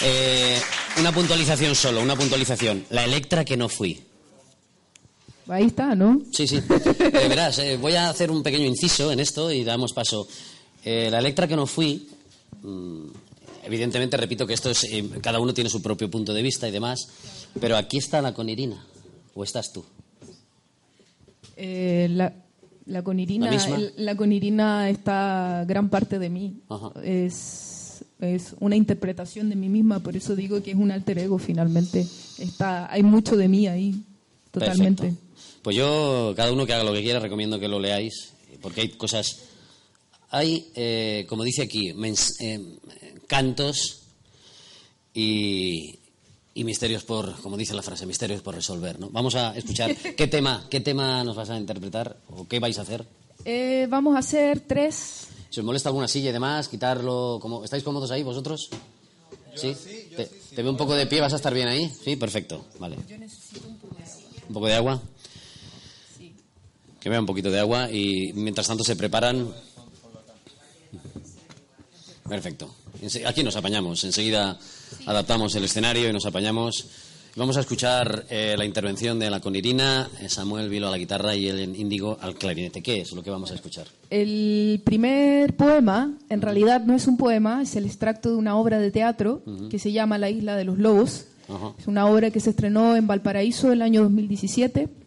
Eh, una puntualización solo, una puntualización. La Electra que no fui. Ahí está, ¿no? Sí, sí. Eh, verás, eh, voy a hacer un pequeño inciso en esto y damos paso. Eh, la Electra que no fui, mm, evidentemente repito que esto es, cada uno tiene su propio punto de vista y demás, pero aquí está la conirina, ¿o estás tú? la, la conirina, ¿La, conirina está gran parte de mí. Es, es una interpretación de mí misma, por eso digo que es un alter ego finalmente. Está, hay mucho de mí ahí, totalmente. Pues yo, cada uno que haga lo que quiera, recomiendo que lo leáis, porque hay cosas. Hay, eh, como dice aquí, eh, cantos y, misterios por, como dice la frase, misterios por resolver. ¿no? Vamos a escuchar qué tema, qué tema nos vas a interpretar o qué vais a hacer. Eh, vamos a hacer tres. Si os molesta alguna silla y demás, quitarlo. Como... ¿Estáis cómodos ahí vosotros? ¿Sí? Te, te veo un poco de pie, ¿vas a estar bien ahí? Sí, perfecto. Vale. un poco de agua. Que vea un poquito de agua y mientras tanto se preparan. Perfecto. Aquí nos apañamos. Enseguida adaptamos el escenario y nos apañamos. Vamos a escuchar eh, la intervención de la conirina, eh, Samuel Vilo a la guitarra y el índigo al clarinete. ¿Qué es lo que vamos a escuchar? El primer poema, en realidad no es un poema, es el extracto de una obra de teatro que se llama La Isla de los Lobos. Es una obra que se estrenó en Valparaíso el año 2017.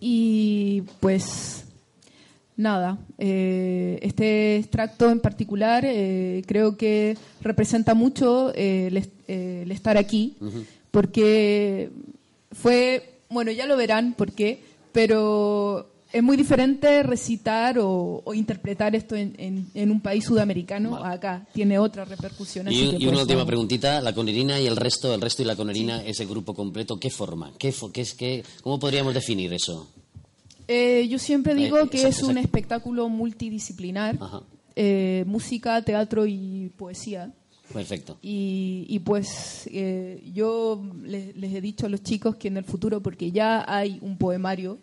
Y pues nada, eh, este extracto en particular eh, creo que representa mucho eh, el, est- eh, el estar aquí, porque fue, bueno, ya lo verán por qué, pero es muy diferente recitar o, o interpretar esto en, en- en un país sudamericano acá. Tiene otra repercusión. Y, que y una última preguntita, la conirina y el resto, el resto y la conirina, ese grupo completo, ¿qué forma? ¿Qué, es, qué, ¿Cómo podríamos definir eso? Eh, yo siempre digo Eh, que exacto, es un exacto. espectáculo multidisciplinar, eh, música, teatro y poesía. Perfecto. Y, y pues eh, yo les, les he dicho a los chicos que en el futuro, porque ya hay un poemario.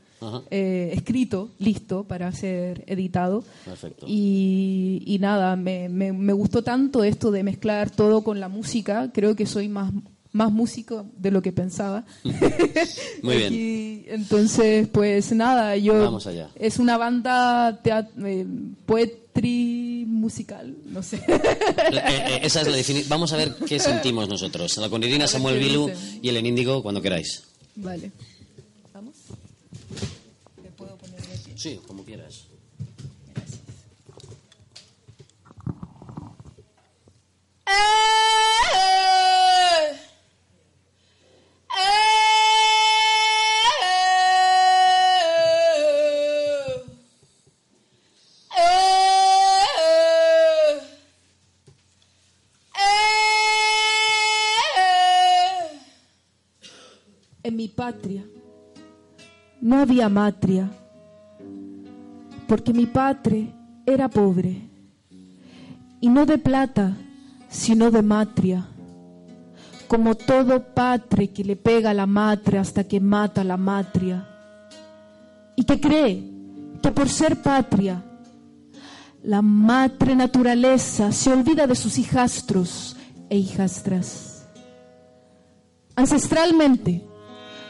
Eh, escrito, listo para ser editado. Perfecto. Y, y nada, me, me- me gustó tanto esto de mezclar todo con la música. Creo que soy más, más músico de lo que pensaba. Muy bien. Y entonces, pues nada, yo. Vamos allá. Es una banda eh, poetry musical, no sé. Eh, eh, esa es la defini- Vamos a ver qué sentimos nosotros. La conirina, A ver Samuel dicen. y el índigo cuando queráis. vale. ¿Vamos? ¿Me puedo poner de pie? Sí, como quieras. En mi patria no había matria, porque mi padre era pobre, y no de plata, sino de matria, como todo padre que le pega a la madre hasta que mata a la matria, y que cree que por ser patria, la madre naturaleza se olvida de sus hijastros e hijastras. Ancestralmente,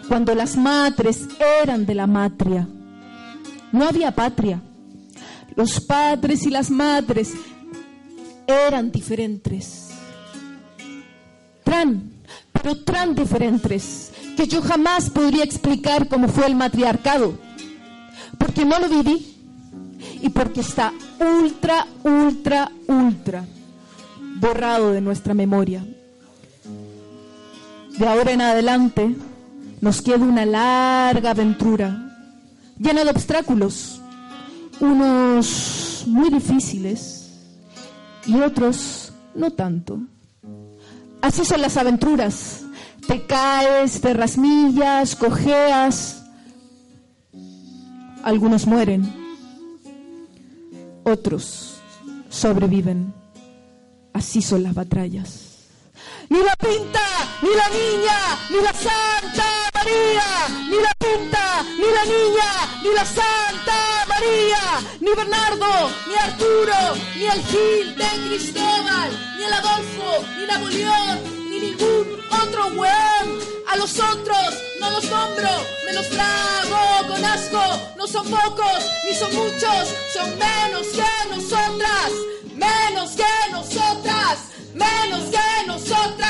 cuando las madres eran de la matria, no había patria. Los padres y las madres eran diferentes. Tan, pero tan diferentes, que yo jamás podría explicar cómo fue el matriarcado, porque no lo viví y porque está ultra, ultra, ultra borrado de nuestra memoria. De ahora en adelante nos queda una larga aventura llena de obstáculos, unos muy difíciles y otros no tanto. Así son las aventuras. Te caes, te rasmillas, cojeas. Algunos mueren, otros sobreviven. Así son las batallas. Ni la pinta, ni la niña, ni la Santa María, ni la pinta, ni la niña, ni la Santa María, ni Bernardo, ni Arturo, ni el Gil de Cristóbal, ni el Adolfo, ni Napoleón, ni ningún otro weón. A los otros no los nombro, me los trago con asco. No son pocos, ni son muchos, son menos que nosotras, menos que nosotras, menos que nosotras,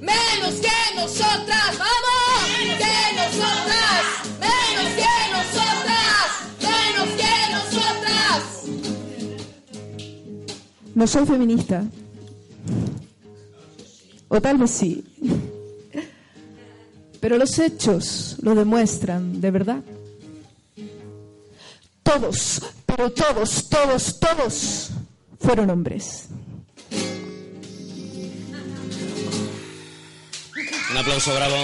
menos que nosotras, vamos, que nosotras, menos que nosotras, menos que nosotras. No soy feminista. O tal vez sí. Pero los hechos lo demuestran, de verdad. Todos, pero todos, todos, todos fueron hombres. Un aplauso bravo.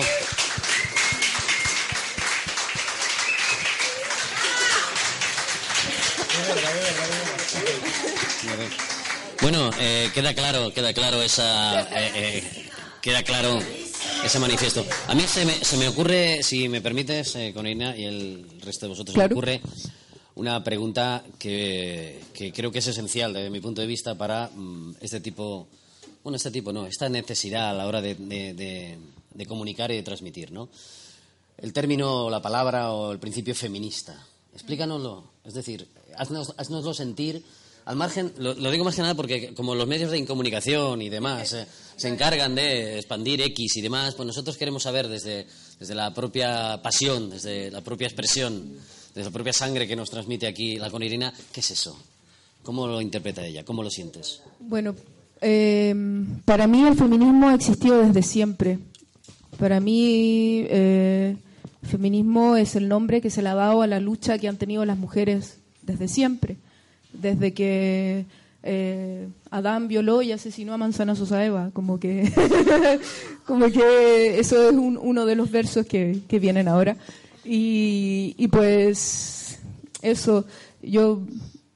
Bueno, eh, queda claro, queda claro esa, eh, eh, queda claro ese manifiesto. A mí se me, se me ocurre, si me permites, con Ina y el resto de vosotros, Claro. me ocurre una pregunta que, que creo que es esencial desde mi punto de vista para mm, este tipo, bueno, este tipo no, esta necesidad a la hora de, de- de- de comunicar y de transmitir, ¿no? El término, la palabra o el principio feminista. Explícanoslo. Es decir, haznos, haznoslo sentir al margen, lo, digo más que nada porque como los medios de incomunicación y demás eh, se encargan de expandir X y demás, pues nosotros queremos saber desde, desde la propia pasión, desde la propia expresión, desde la propia sangre que nos transmite aquí la conirina, ¿qué es eso? ¿Cómo lo interpreta ella? ¿Cómo lo sientes? Bueno, eh, para mí el feminismo ha existido desde siempre. Para mí, eh, feminismo es el nombre que se le ha dado a la lucha que han tenido las mujeres desde siempre. Desde que eh, Adán violó y asesinó a manzanazos a Eva. Como que, como que eso es un- uno de los versos que, que vienen ahora. Y, y pues, eso, yo,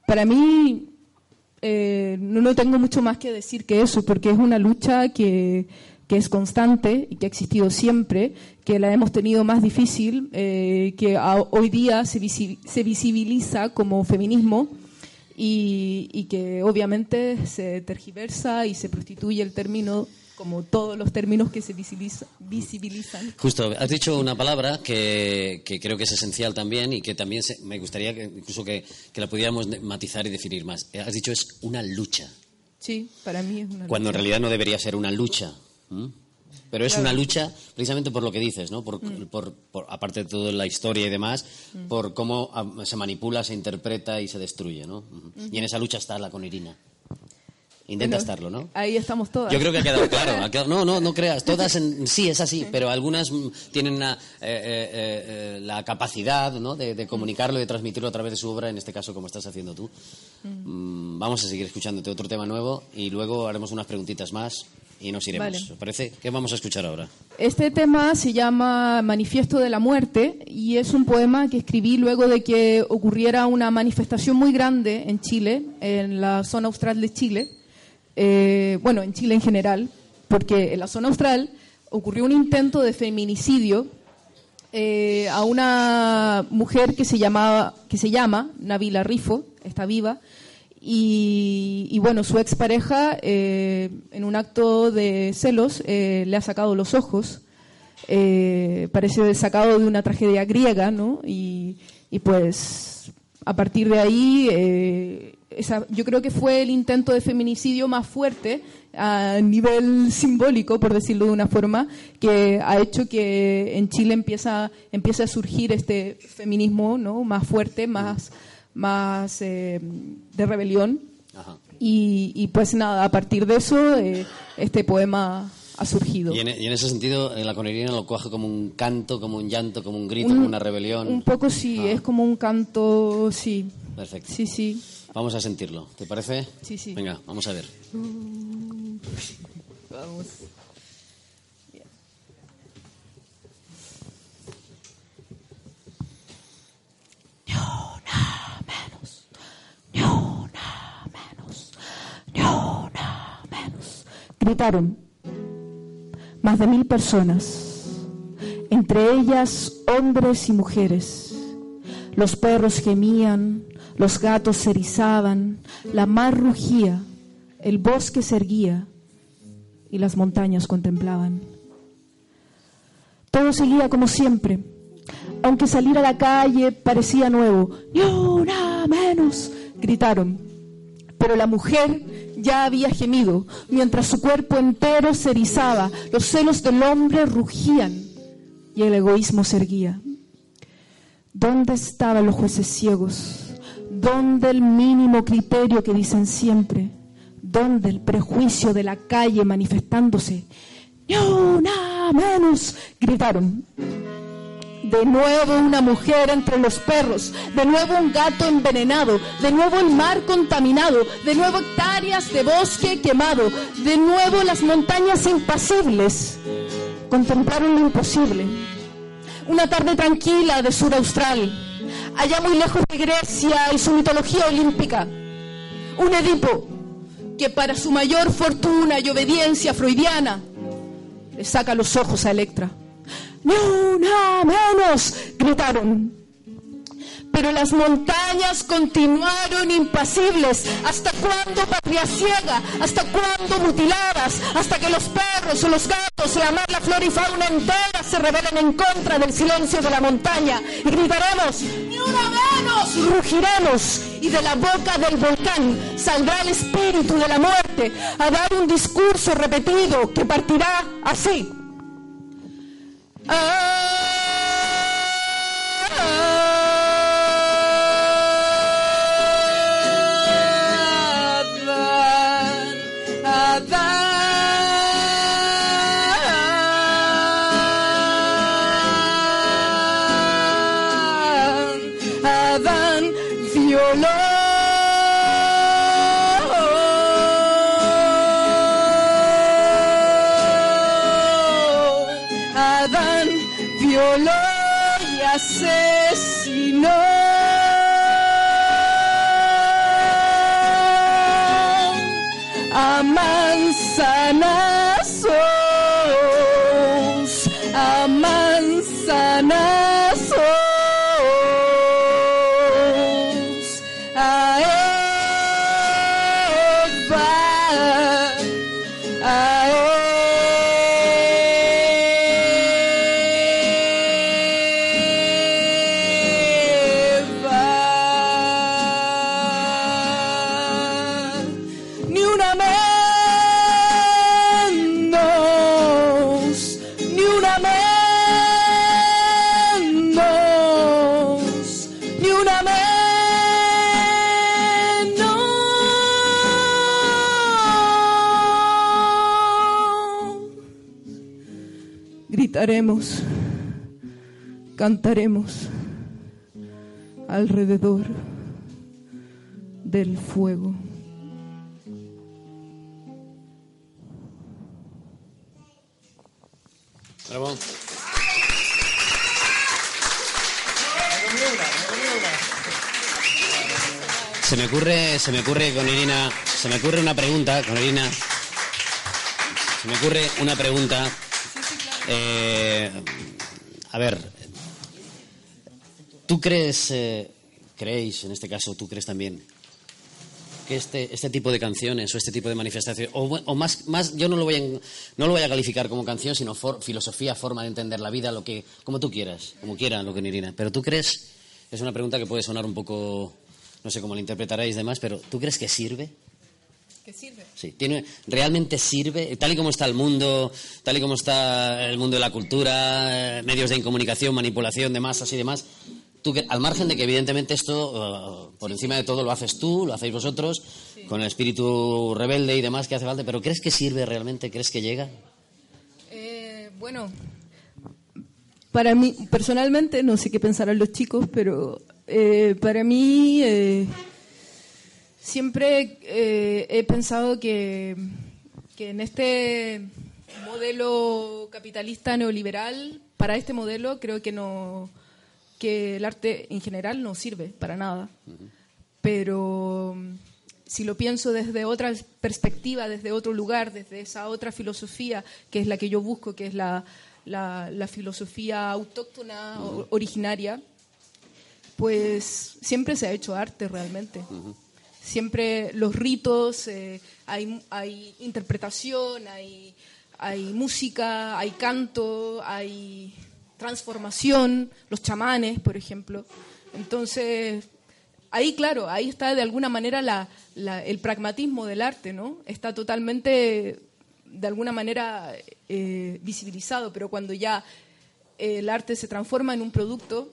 para mí, eh, no, no tengo mucho más que decir que eso, porque es una lucha que, que es constante y que ha existido siempre, que la hemos tenido más difícil, eh, que a- hoy día se, visi- se visibiliza como feminismo y, y que obviamente se tergiversa y se prostituye el término como todos los términos que se visibiliza- visibilizan. Justo, has dicho una palabra que, que creo que es esencial también y que también se- me gustaría que incluso que, que la pudiéramos matizar y definir más. Eh, Has dicho es una lucha, Sí, para mí es una cuando en realidad no debería ser una lucha. ¿M? Pero es una lucha precisamente por lo que dices, ¿no? Por, Mm. por- por- aparte de toda la historia y demás, por cómo ah, se manipula, se interpreta y se destruye, ¿no? Y en esa lucha está la conirina. Intenta Bueno, estarlo, ¿no? Ahí estamos todas. Yo creo que ha quedado claro. ha quedado- no, no, no creas. Todas en, sí es así, pero algunas mm, tienen una, eh, eh, eh, eh, la capacidad ¿no? de, de comunicarlo y de transmitirlo a través de su obra, en este caso como estás haciendo tú. Mm, vamos a seguir escuchándote otro tema nuevo y luego haremos unas preguntitas más y nos iremos. Vale. ¿Os parece? ¿Qué vamos a escuchar ahora? Este tema se llama Manifiesto de la Muerte y es un poema que escribí luego de que ocurriera una manifestación muy grande en Chile, en la zona austral de Chile, eh, bueno, en Chile en general, porque en la zona austral ocurrió un intento de feminicidio eh, a una mujer que se llamaba que se llama Nabila Rifo, está viva, y, y bueno, su expareja eh, en un acto de celos eh, le ha sacado los ojos, eh, parece sacado de una tragedia griega, ¿no? Y, pues a partir de ahí, eh, esa- yo creo que fue el intento de feminicidio más fuerte a nivel simbólico, por decirlo de una forma, que ha hecho que en Chile empieza, empiece a surgir este feminismo ¿no? más fuerte, más, más eh, de rebelión. Ajá. Y, y pues nada, a partir de eso, eh, este poema ha surgido. Y en, y en ese sentido, la conirina lo coge como un canto, como un llanto, como un grito, Un- como una rebelión. Un poco sí, Ah. es como un canto, sí. Perfecto. Sí, sí. Vamos a sentirlo. ¿Te parece? Sí, sí. Venga, vamos a ver. Vamos. Gritaron más de mil personas, entre ellas hombres y mujeres. Los perros gemían, los gatos se erizaban, la mar rugía, el bosque se erguía y las montañas contemplaban. Todo seguía como siempre, aunque salir a la calle parecía nuevo. ¡Ni una menos! Gritaron. Pero la mujer ya había gemido, mientras su cuerpo entero se erizaba, los celos del hombre rugían y el egoísmo se erguía. ¿Dónde estaban los jueces ciegos? ¿Dónde el mínimo criterio que dicen siempre? ¿Dónde el prejuicio de la calle manifestándose? ¡Ni una menos! gritaron. De nuevo una mujer entre los perros, de nuevo un gato envenenado, de nuevo el mar contaminado, de nuevo hectáreas de bosque quemado, de nuevo las montañas impasibles. Contemplaron lo imposible. Una tarde tranquila de sur austral. allá muy lejos de Grecia y su mitología olímpica. Un Edipo que para su mayor fortuna y obediencia freudiana le saca los ojos a Electra. ¡Ni una menos! gritaron. Pero las montañas continuaron impasibles. ¿Hasta cuándo patria ciega? ¿Hasta cuándo mutiladas? Hasta que los perros o los gatos y la la flora y fauna entera se rebelen en contra del silencio de la montaña. Y gritaremos, ¡ni una menos! Rugiremos y de la boca del volcán saldrá el espíritu de la muerte a dar un discurso repetido que partirá así. Ah, gritaremos, cantaremos alrededor del fuego. Se me ocurre, se me ocurre con Irina, se me ocurre una pregunta con Irina. Se me ocurre una pregunta eh, a ver, ¿tú crees, eh, creéis, en este caso, tú crees también, que este, este tipo de canciones o este tipo de manifestaciones, o, más, más, yo no lo, voy a, no lo voy a calificar como canción, sino filosofía, forma de entender la vida, lo que, como tú quieras, como quiera, lo que Nirina. Pero tú crees, es una pregunta que puede sonar un poco, no sé cómo la interpretaréis demás, pero ¿tú crees que sirve? sirve. Sí, tiene, realmente sirve, tal y como está el mundo, tal y como está el mundo de la cultura, eh, medios de comunicación, manipulación de masas y demás. Tú, al margen de que evidentemente esto, eh, por encima de todo, lo haces tú, lo hacéis vosotros, con el espíritu rebelde y demás que hace falta, pero ¿crees que sirve realmente? ¿Crees que llega? Eh, bueno, para mí, personalmente, no sé qué pensarán los chicos, pero para mí siempre eh, he pensado que, en este modelo capitalista neoliberal, para este modelo creo que no que el arte en general no sirve para nada. Pero si lo pienso desde otra perspectiva, desde otro lugar, desde esa otra filosofía que es la que yo busco, que es la, filosofía autóctona, originaria, pues siempre se ha hecho arte realmente. Siempre los ritos, eh, hay, hay, interpretación, hay, hay música, hay canto, hay transformación, los chamanes, por ejemplo. Entonces, ahí, claro, ahí está de alguna manera la, el pragmatismo del arte, ¿no? Está totalmente, de alguna manera, eh, visibilizado, pero cuando ya el arte se transforma en un producto,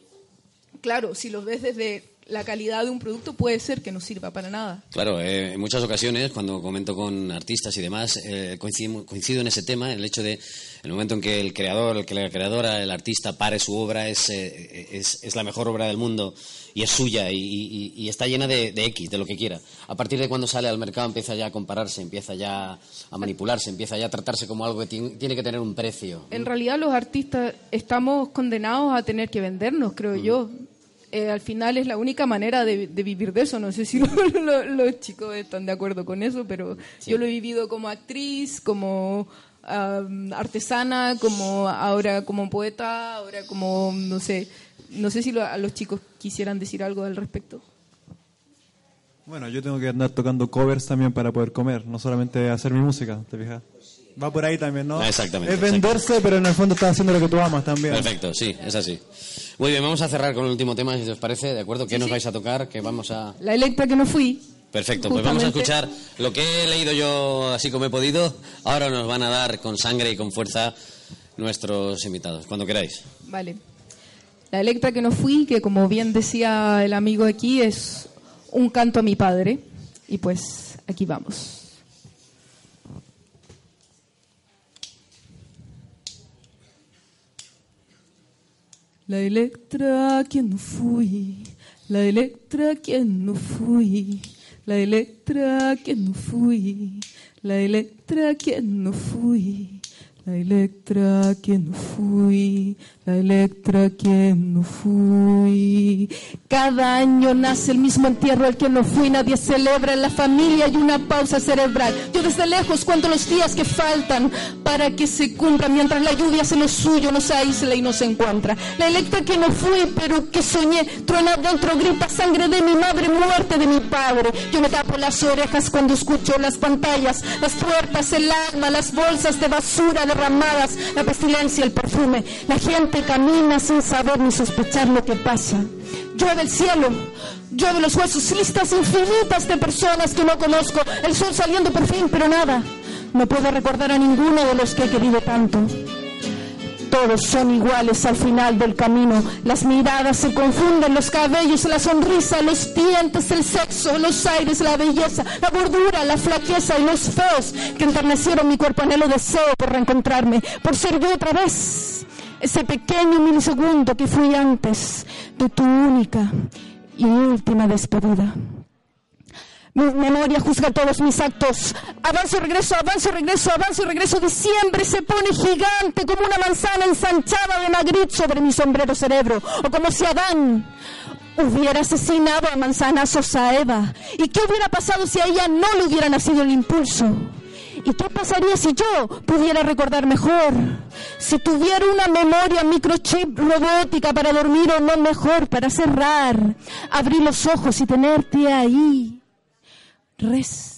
claro, si lo ves desde la calidad de un producto puede ser que no sirva para nada. Claro, eh, en muchas ocasiones, cuando comento con artistas y demás, eh, coincido, en ese tema, el hecho de, el momento en que el creador, el que la creadora, el artista pare su obra, es, eh, es, la mejor obra del mundo y es suya y, está llena de, X, de lo que quiera. A partir de cuando sale al mercado empieza ya a compararse, empieza ya a manipularse, empieza ya a tratarse como algo que tiene, que tener un precio. En realidad los artistas estamos condenados a tener que vendernos, creo mm. yo eh, al final es la única manera de, vivir de eso. No sé si los chicos están de acuerdo con eso, pero yo lo he vivido como actriz, como artesana, como ahora como poeta, ahora como, no sé, no sé si a los chicos quisieran decir algo al respecto. Bueno, yo tengo que andar tocando covers también para poder comer, no solamente hacer mi música, ¿te fijas? Va por ahí también, ¿no? Exactamente. Es venderse, pero en el fondo estás haciendo lo que tú amas también. Perfecto, sí, es así. Muy bien, vamos a cerrar con el último tema, si os parece, ¿de acuerdo? ¿Qué nos vais a tocar? Que vamos a... La electra que no fui. Perfecto, pues vamos a escuchar lo que he leído yo así como he podido. Ahora nos van a dar con sangre y con fuerza nuestros invitados, cuando queráis. Vale. La Electra que no fui, que como bien decía el amigo aquí, es un canto a mi padre. Y pues aquí vamos. La Electra quien no fui, la Electra quien no fui, la Electra quien no fui, la Electra quien no fui. La Electra, quien no fui, la Electra, quien no fui. Cada año nace el mismo entierro al que no fui, nadie celebra en la familia y una pausa cerebral. Yo desde lejos cuento los días que faltan para que se cumplan, mientras la lluvia hace lo suyo, no se aísla y no se encuentra. La Electra que no fui, pero que soñé, truena dentro, grita sangre de mi madre, muerte de mi padre. Yo me tapo las orejas cuando escucho las pantallas, las puertas, el alma, las bolsas de basura, derramadas, la pestilencia, el perfume. La gente camina sin saber ni sospechar lo que pasa. Llueve el cielo, llueve los huesos, listas infinitas de personas que no conozco, el sol saliendo por fin, pero nada. No puedo recordar a ninguno de los que he querido tanto todos son iguales al final del camino. Las miradas se confunden, los cabellos, la sonrisa, los dientes, el sexo, los aires, la belleza, la gordura, la flaqueza y los feos que enternecieron mi cuerpo. Anhelo deseo por reencontrarme, por ser yo otra vez. Ese pequeño milisegundo que fui antes de tu única y última despedida. Mi memoria juzga todos mis actos. Avanzo, regreso, avanzo, regreso, avanzo, regreso. Diciembre se pone gigante como una manzana ensanchada de Magritte sobre mi sombrero cerebro. O como si Adán hubiera asesinado a manzanazos a Eva. ¿Y qué hubiera pasado si a ella no le hubiera nacido el impulso? ¿Y qué pasaría si yo pudiera recordar mejor? Si tuviera una memoria microchip robótica para dormir o no mejor, para cerrar, abrir los ojos y tenerte ahí respirando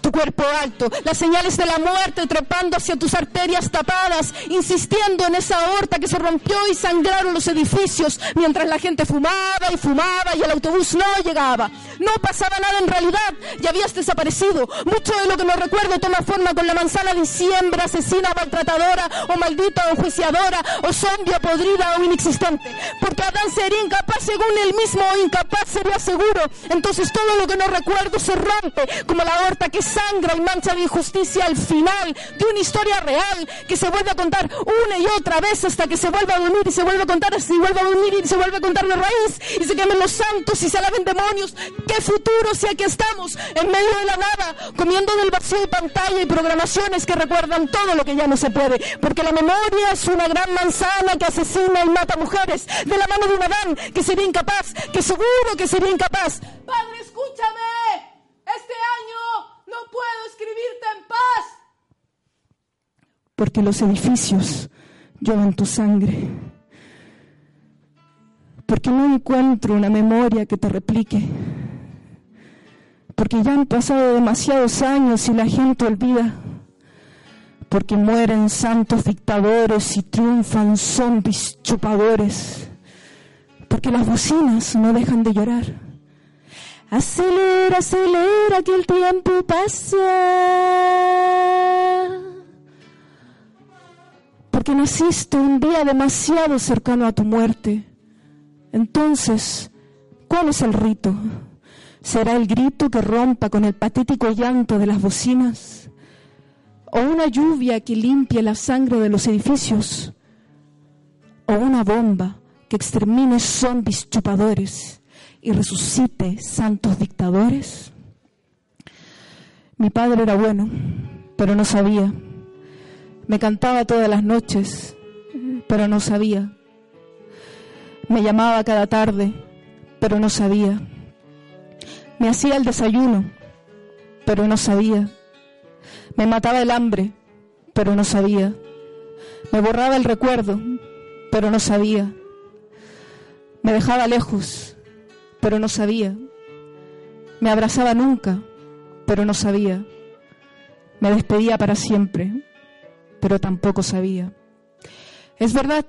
tu cuerpo alto, las señales de la muerte trepando hacia tus arterias tapadas, insistiendo en esa aorta que se rompió y sangraron los edificios mientras la gente fumaba y fumaba y el autobús no llegaba. No pasaba nada en realidad, ya habías desaparecido. Mucho de lo que no recuerdo toma forma con la manzana diciembre, asesina maltratadora o maldita o enjuiciadora o zombie podrida o inexistente. Porque Adán sería incapaz según él mismo o incapaz sería seguro. Entonces todo lo que no recuerdo se rompe como la aorta que sangra y mancha de injusticia al final de una historia real que se vuelve a contar una y otra vez hasta que se vuelva a dormir y se vuelve a contar y vuelve a dormir y se vuelve a contar de raíz y se quemen los santos y se alaben demonios. ¡Qué futuro si aquí estamos en medio de la nada, comiendo del vacío de pantalla y programaciones que recuerdan todo lo que ya no se puede? Porque la memoria es una gran manzana que asesina y mata mujeres de la mano de un Adán que sería incapaz, que seguro que sería incapaz. Padre, escúchame. Este año no puedo escribirte en paz. Porque los edificios llevan tu sangre. Porque no encuentro una memoria que te replique. Porque ya han pasado demasiados años y la gente olvida. Porque mueren santos dictadores y triunfan zombies chupadores. Porque las bocinas no dejan de llorar Acelera, acelera que el tiempo pasa. Porque naciste un día demasiado cercano a tu muerte. Entonces, ¿cuál es el rito? ¿Será el grito que rompa con el patético llanto de las bocinas? ¿O una lluvia que limpie la sangre de los edificios? ¿O una bomba que extermine zombies chupadores? y resucite santos dictadores? Mi padre era bueno, pero no sabía. Me cantaba todas las noches, pero no sabía. Me llamaba cada tarde, pero no sabía. Me hacía el desayuno, pero no sabía. Me mataba el hambre, pero no sabía. Me borraba el recuerdo, pero no sabía. Me dejaba lejos, pero no sabía. Me abrazaba nunca, pero no sabía. Me despedía para siempre, pero tampoco sabía. Es verdad,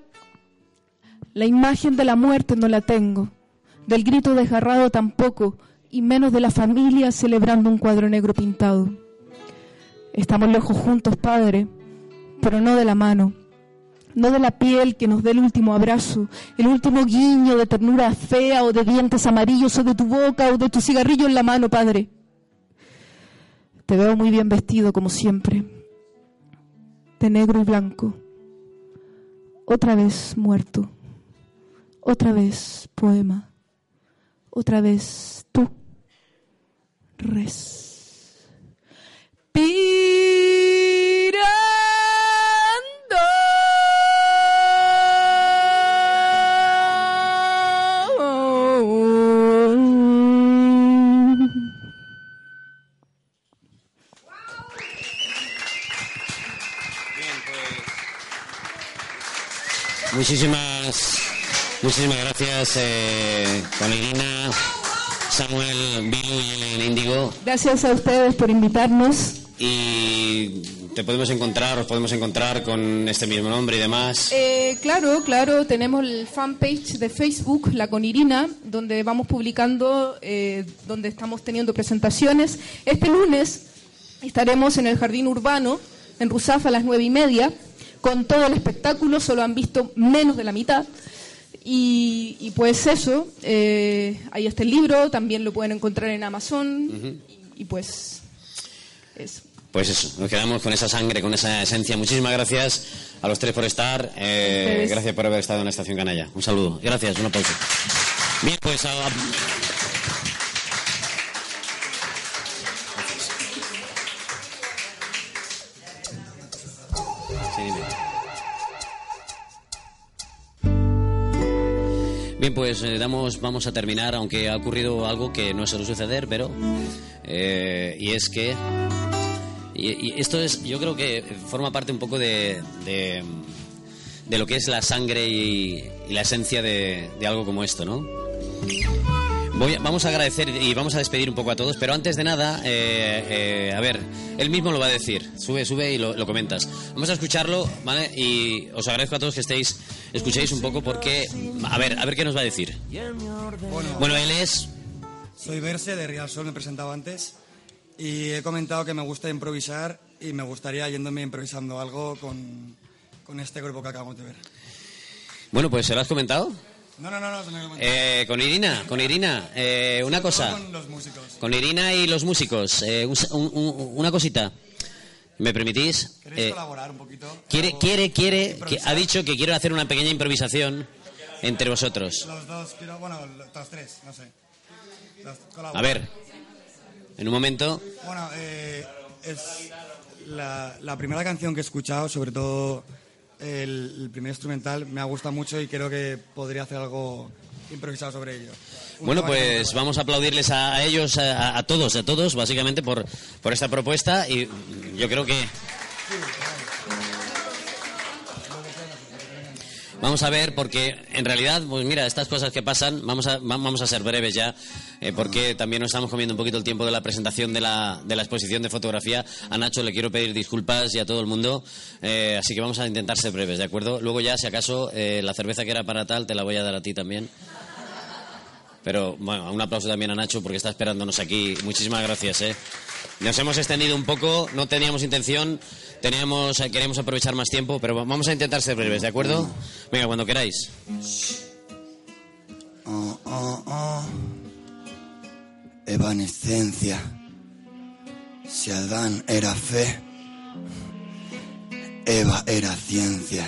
la imagen de la muerte no la tengo, del grito desgarrado tampoco, y menos de la familia celebrando un cuadro negro pintado. Estamos lejos juntos, Padre, pero no de la mano, no de la piel que nos dé el último abrazo, el último guiño de ternura fea o de dientes amarillos o de tu boca o de tu cigarrillo en la mano, Padre. Te veo muy bien vestido como siempre, de negro y blanco, otra vez muerto, otra vez poema, otra vez tú, res. Muchísimas, muchísimas gracias, eh, Samuel, Bilu y el Índigo. Gracias a ustedes por invitarnos. Y te podemos encontrar, os podemos encontrar con este mismo nombre y demás. Eh, claro, claro, tenemos el fanpage de Facebook, La con Irina, donde vamos publicando, eh, donde estamos teniendo presentaciones. Este lunes estaremos en el Jardín Urbano, en Rusafa, a las nueve y media con todo el espectáculo, solo han visto menos de la mitad. Y, pues eso, eh, ahí está el libro, también lo pueden encontrar en Amazon. y, pues eso. Pues eso, nos quedamos con esa sangre, con esa esencia. Muchísimas gracias a los tres por estar. Eh, gracias por haber estado en la Estación Canalla. Un saludo. Gracias, una pausa. Bien, pues... Pues eh, damos, vamos a terminar, aunque ha ocurrido algo que no suele suceder, pero. Eh, y es que. Y, esto es, yo creo que forma parte un poco de, de, lo que es la sangre y, la esencia de, algo como esto, ¿no? vamos a agradecer y vamos a despedir un poco a todos, pero antes de nada, eh, a ver, él mismo lo va a decir. Sube, sube y lo, comentas. Vamos a escucharlo, ¿vale? Y os agradezco a todos que estéis, escuchéis un poco porque, a ver, a ver qué nos va a decir. Bueno, él es... Soy Verse de Real Sol, me he presentado antes y he comentado que me gusta improvisar y me gustaría yéndome improvisando algo con, con este grupo que acabamos de ver. Bueno, pues ¿se lo has comentado? No, no, no, no. Eh, con Irina, con Irina, eh, una cosa. Con los músicos. Con Irina y los músicos, eh, una cosita. ¿Me permitís? ¿Queréis colaborar un poquito? Quiere, quiere, quiere, ha dicho que quiero hacer una pequeña improvisación entre vosotros. Los dos, quiero, bueno, los tres, no sé. A ver, en un momento. Bueno, es la, la primera canción que he escuchado, sobre todo el, primer instrumental me ha gustado mucho y creo que podría hacer algo improvisado sobre ello. bueno, pues vamos a aplaudirles a, ellos, a, todos, a todos, básicamente por, por esta propuesta y yo creo que... Vamos a ver, porque en realidad, pues mira, estas cosas que pasan, vamos a, vamos a ser breves ya, eh, porque también nos estamos comiendo un poquito el tiempo de la presentación de la, de la exposición de fotografía. A Nacho le quiero pedir disculpas y a todo el mundo, eh, así que vamos a intentar ser breves, ¿de acuerdo? Luego ya, si acaso, eh, la cerveza que era para tal te la voy a dar a ti también. Pero bueno, un aplauso también a Nacho porque está esperándonos aquí. Muchísimas gracias, ¿eh? Nos hemos extendido un poco, no teníamos intención, teníamos, eh, queríamos aprovechar más tiempo, pero vamos a intentar ser breves, ¿de acuerdo? Venga, cuando queráis. Oh, oh, oh. Evanescencia. Si Adán era fe, Eva era ciencia.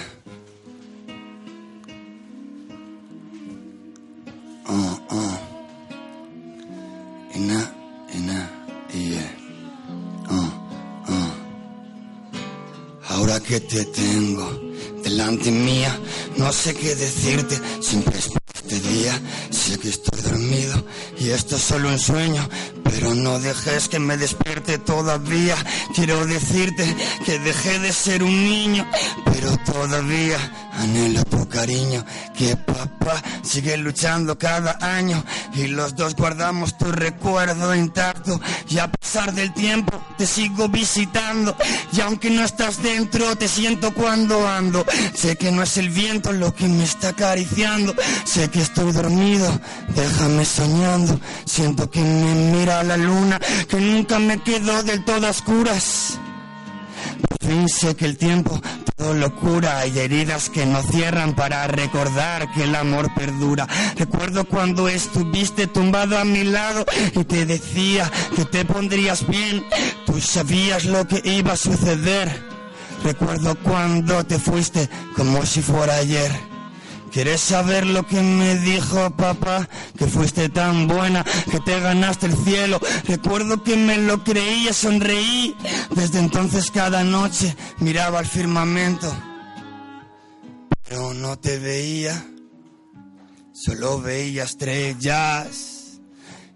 Oh, oh. Que te tengo delante mía, No sé qué decirte, siempre espero este día. Sé que estoy dormido y esto es solo un sueño, pero no dejes que me despierte todavía. Quiero decirte que dejé de ser un niño, pero todavía anhelo tu cariño. Que papá sigue luchando cada año y los dos guardamos tu recuerdo intacto. Y a pesar del tiempo te sigo visitando y aunque no estás dentro te siento cuando ando. Sé que no es el viento lo que me está acariciando. Sé que estoy dormido, déjame soñando. Siento que me mira la luna, que nunca me quedo del todo a. Sé que el tiempo todo lo cura. Hay heridas que no cierran para recordar que el amor perdura. Recuerdo cuando estuviste tumbado a mi lado y te decía que te pondrías bien. Tú sabías lo que iba a suceder. Recuerdo cuando te fuiste como si fuera ayer. ¿Quieres saber lo que me dijo papá? Que fuiste tan buena, que te ganaste el cielo. Recuerdo que me lo creía, sonreí. Desde entonces cada noche miraba al firmamento. Pero no te veía, solo veía estrellas.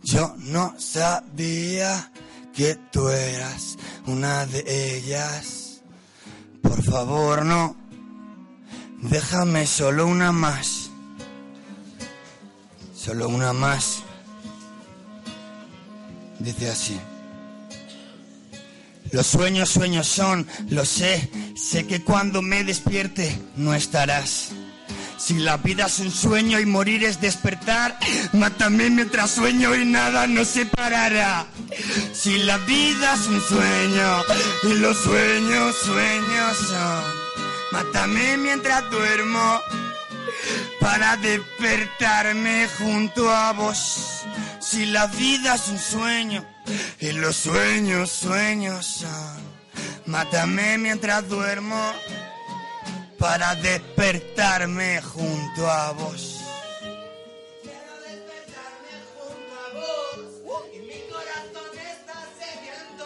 Yo no sabía que tú eras una de ellas. Por favor, no. Déjame solo una más. Solo una más. Dice así. Los sueños, sueños son, lo sé. Sé que cuando me despierte no estarás. Si la vida es un sueño y morir es despertar, mátame mientras sueño y nada nos separará. Si la vida es un sueño y los sueños, sueños son. Mátame mientras duermo para despertarme junto a vos. Si la vida es un sueño y los sueños, sueños son. Mátame mientras duermo para despertarme junto a vos. Quiero despertarme junto a vos y mi corazón está sediento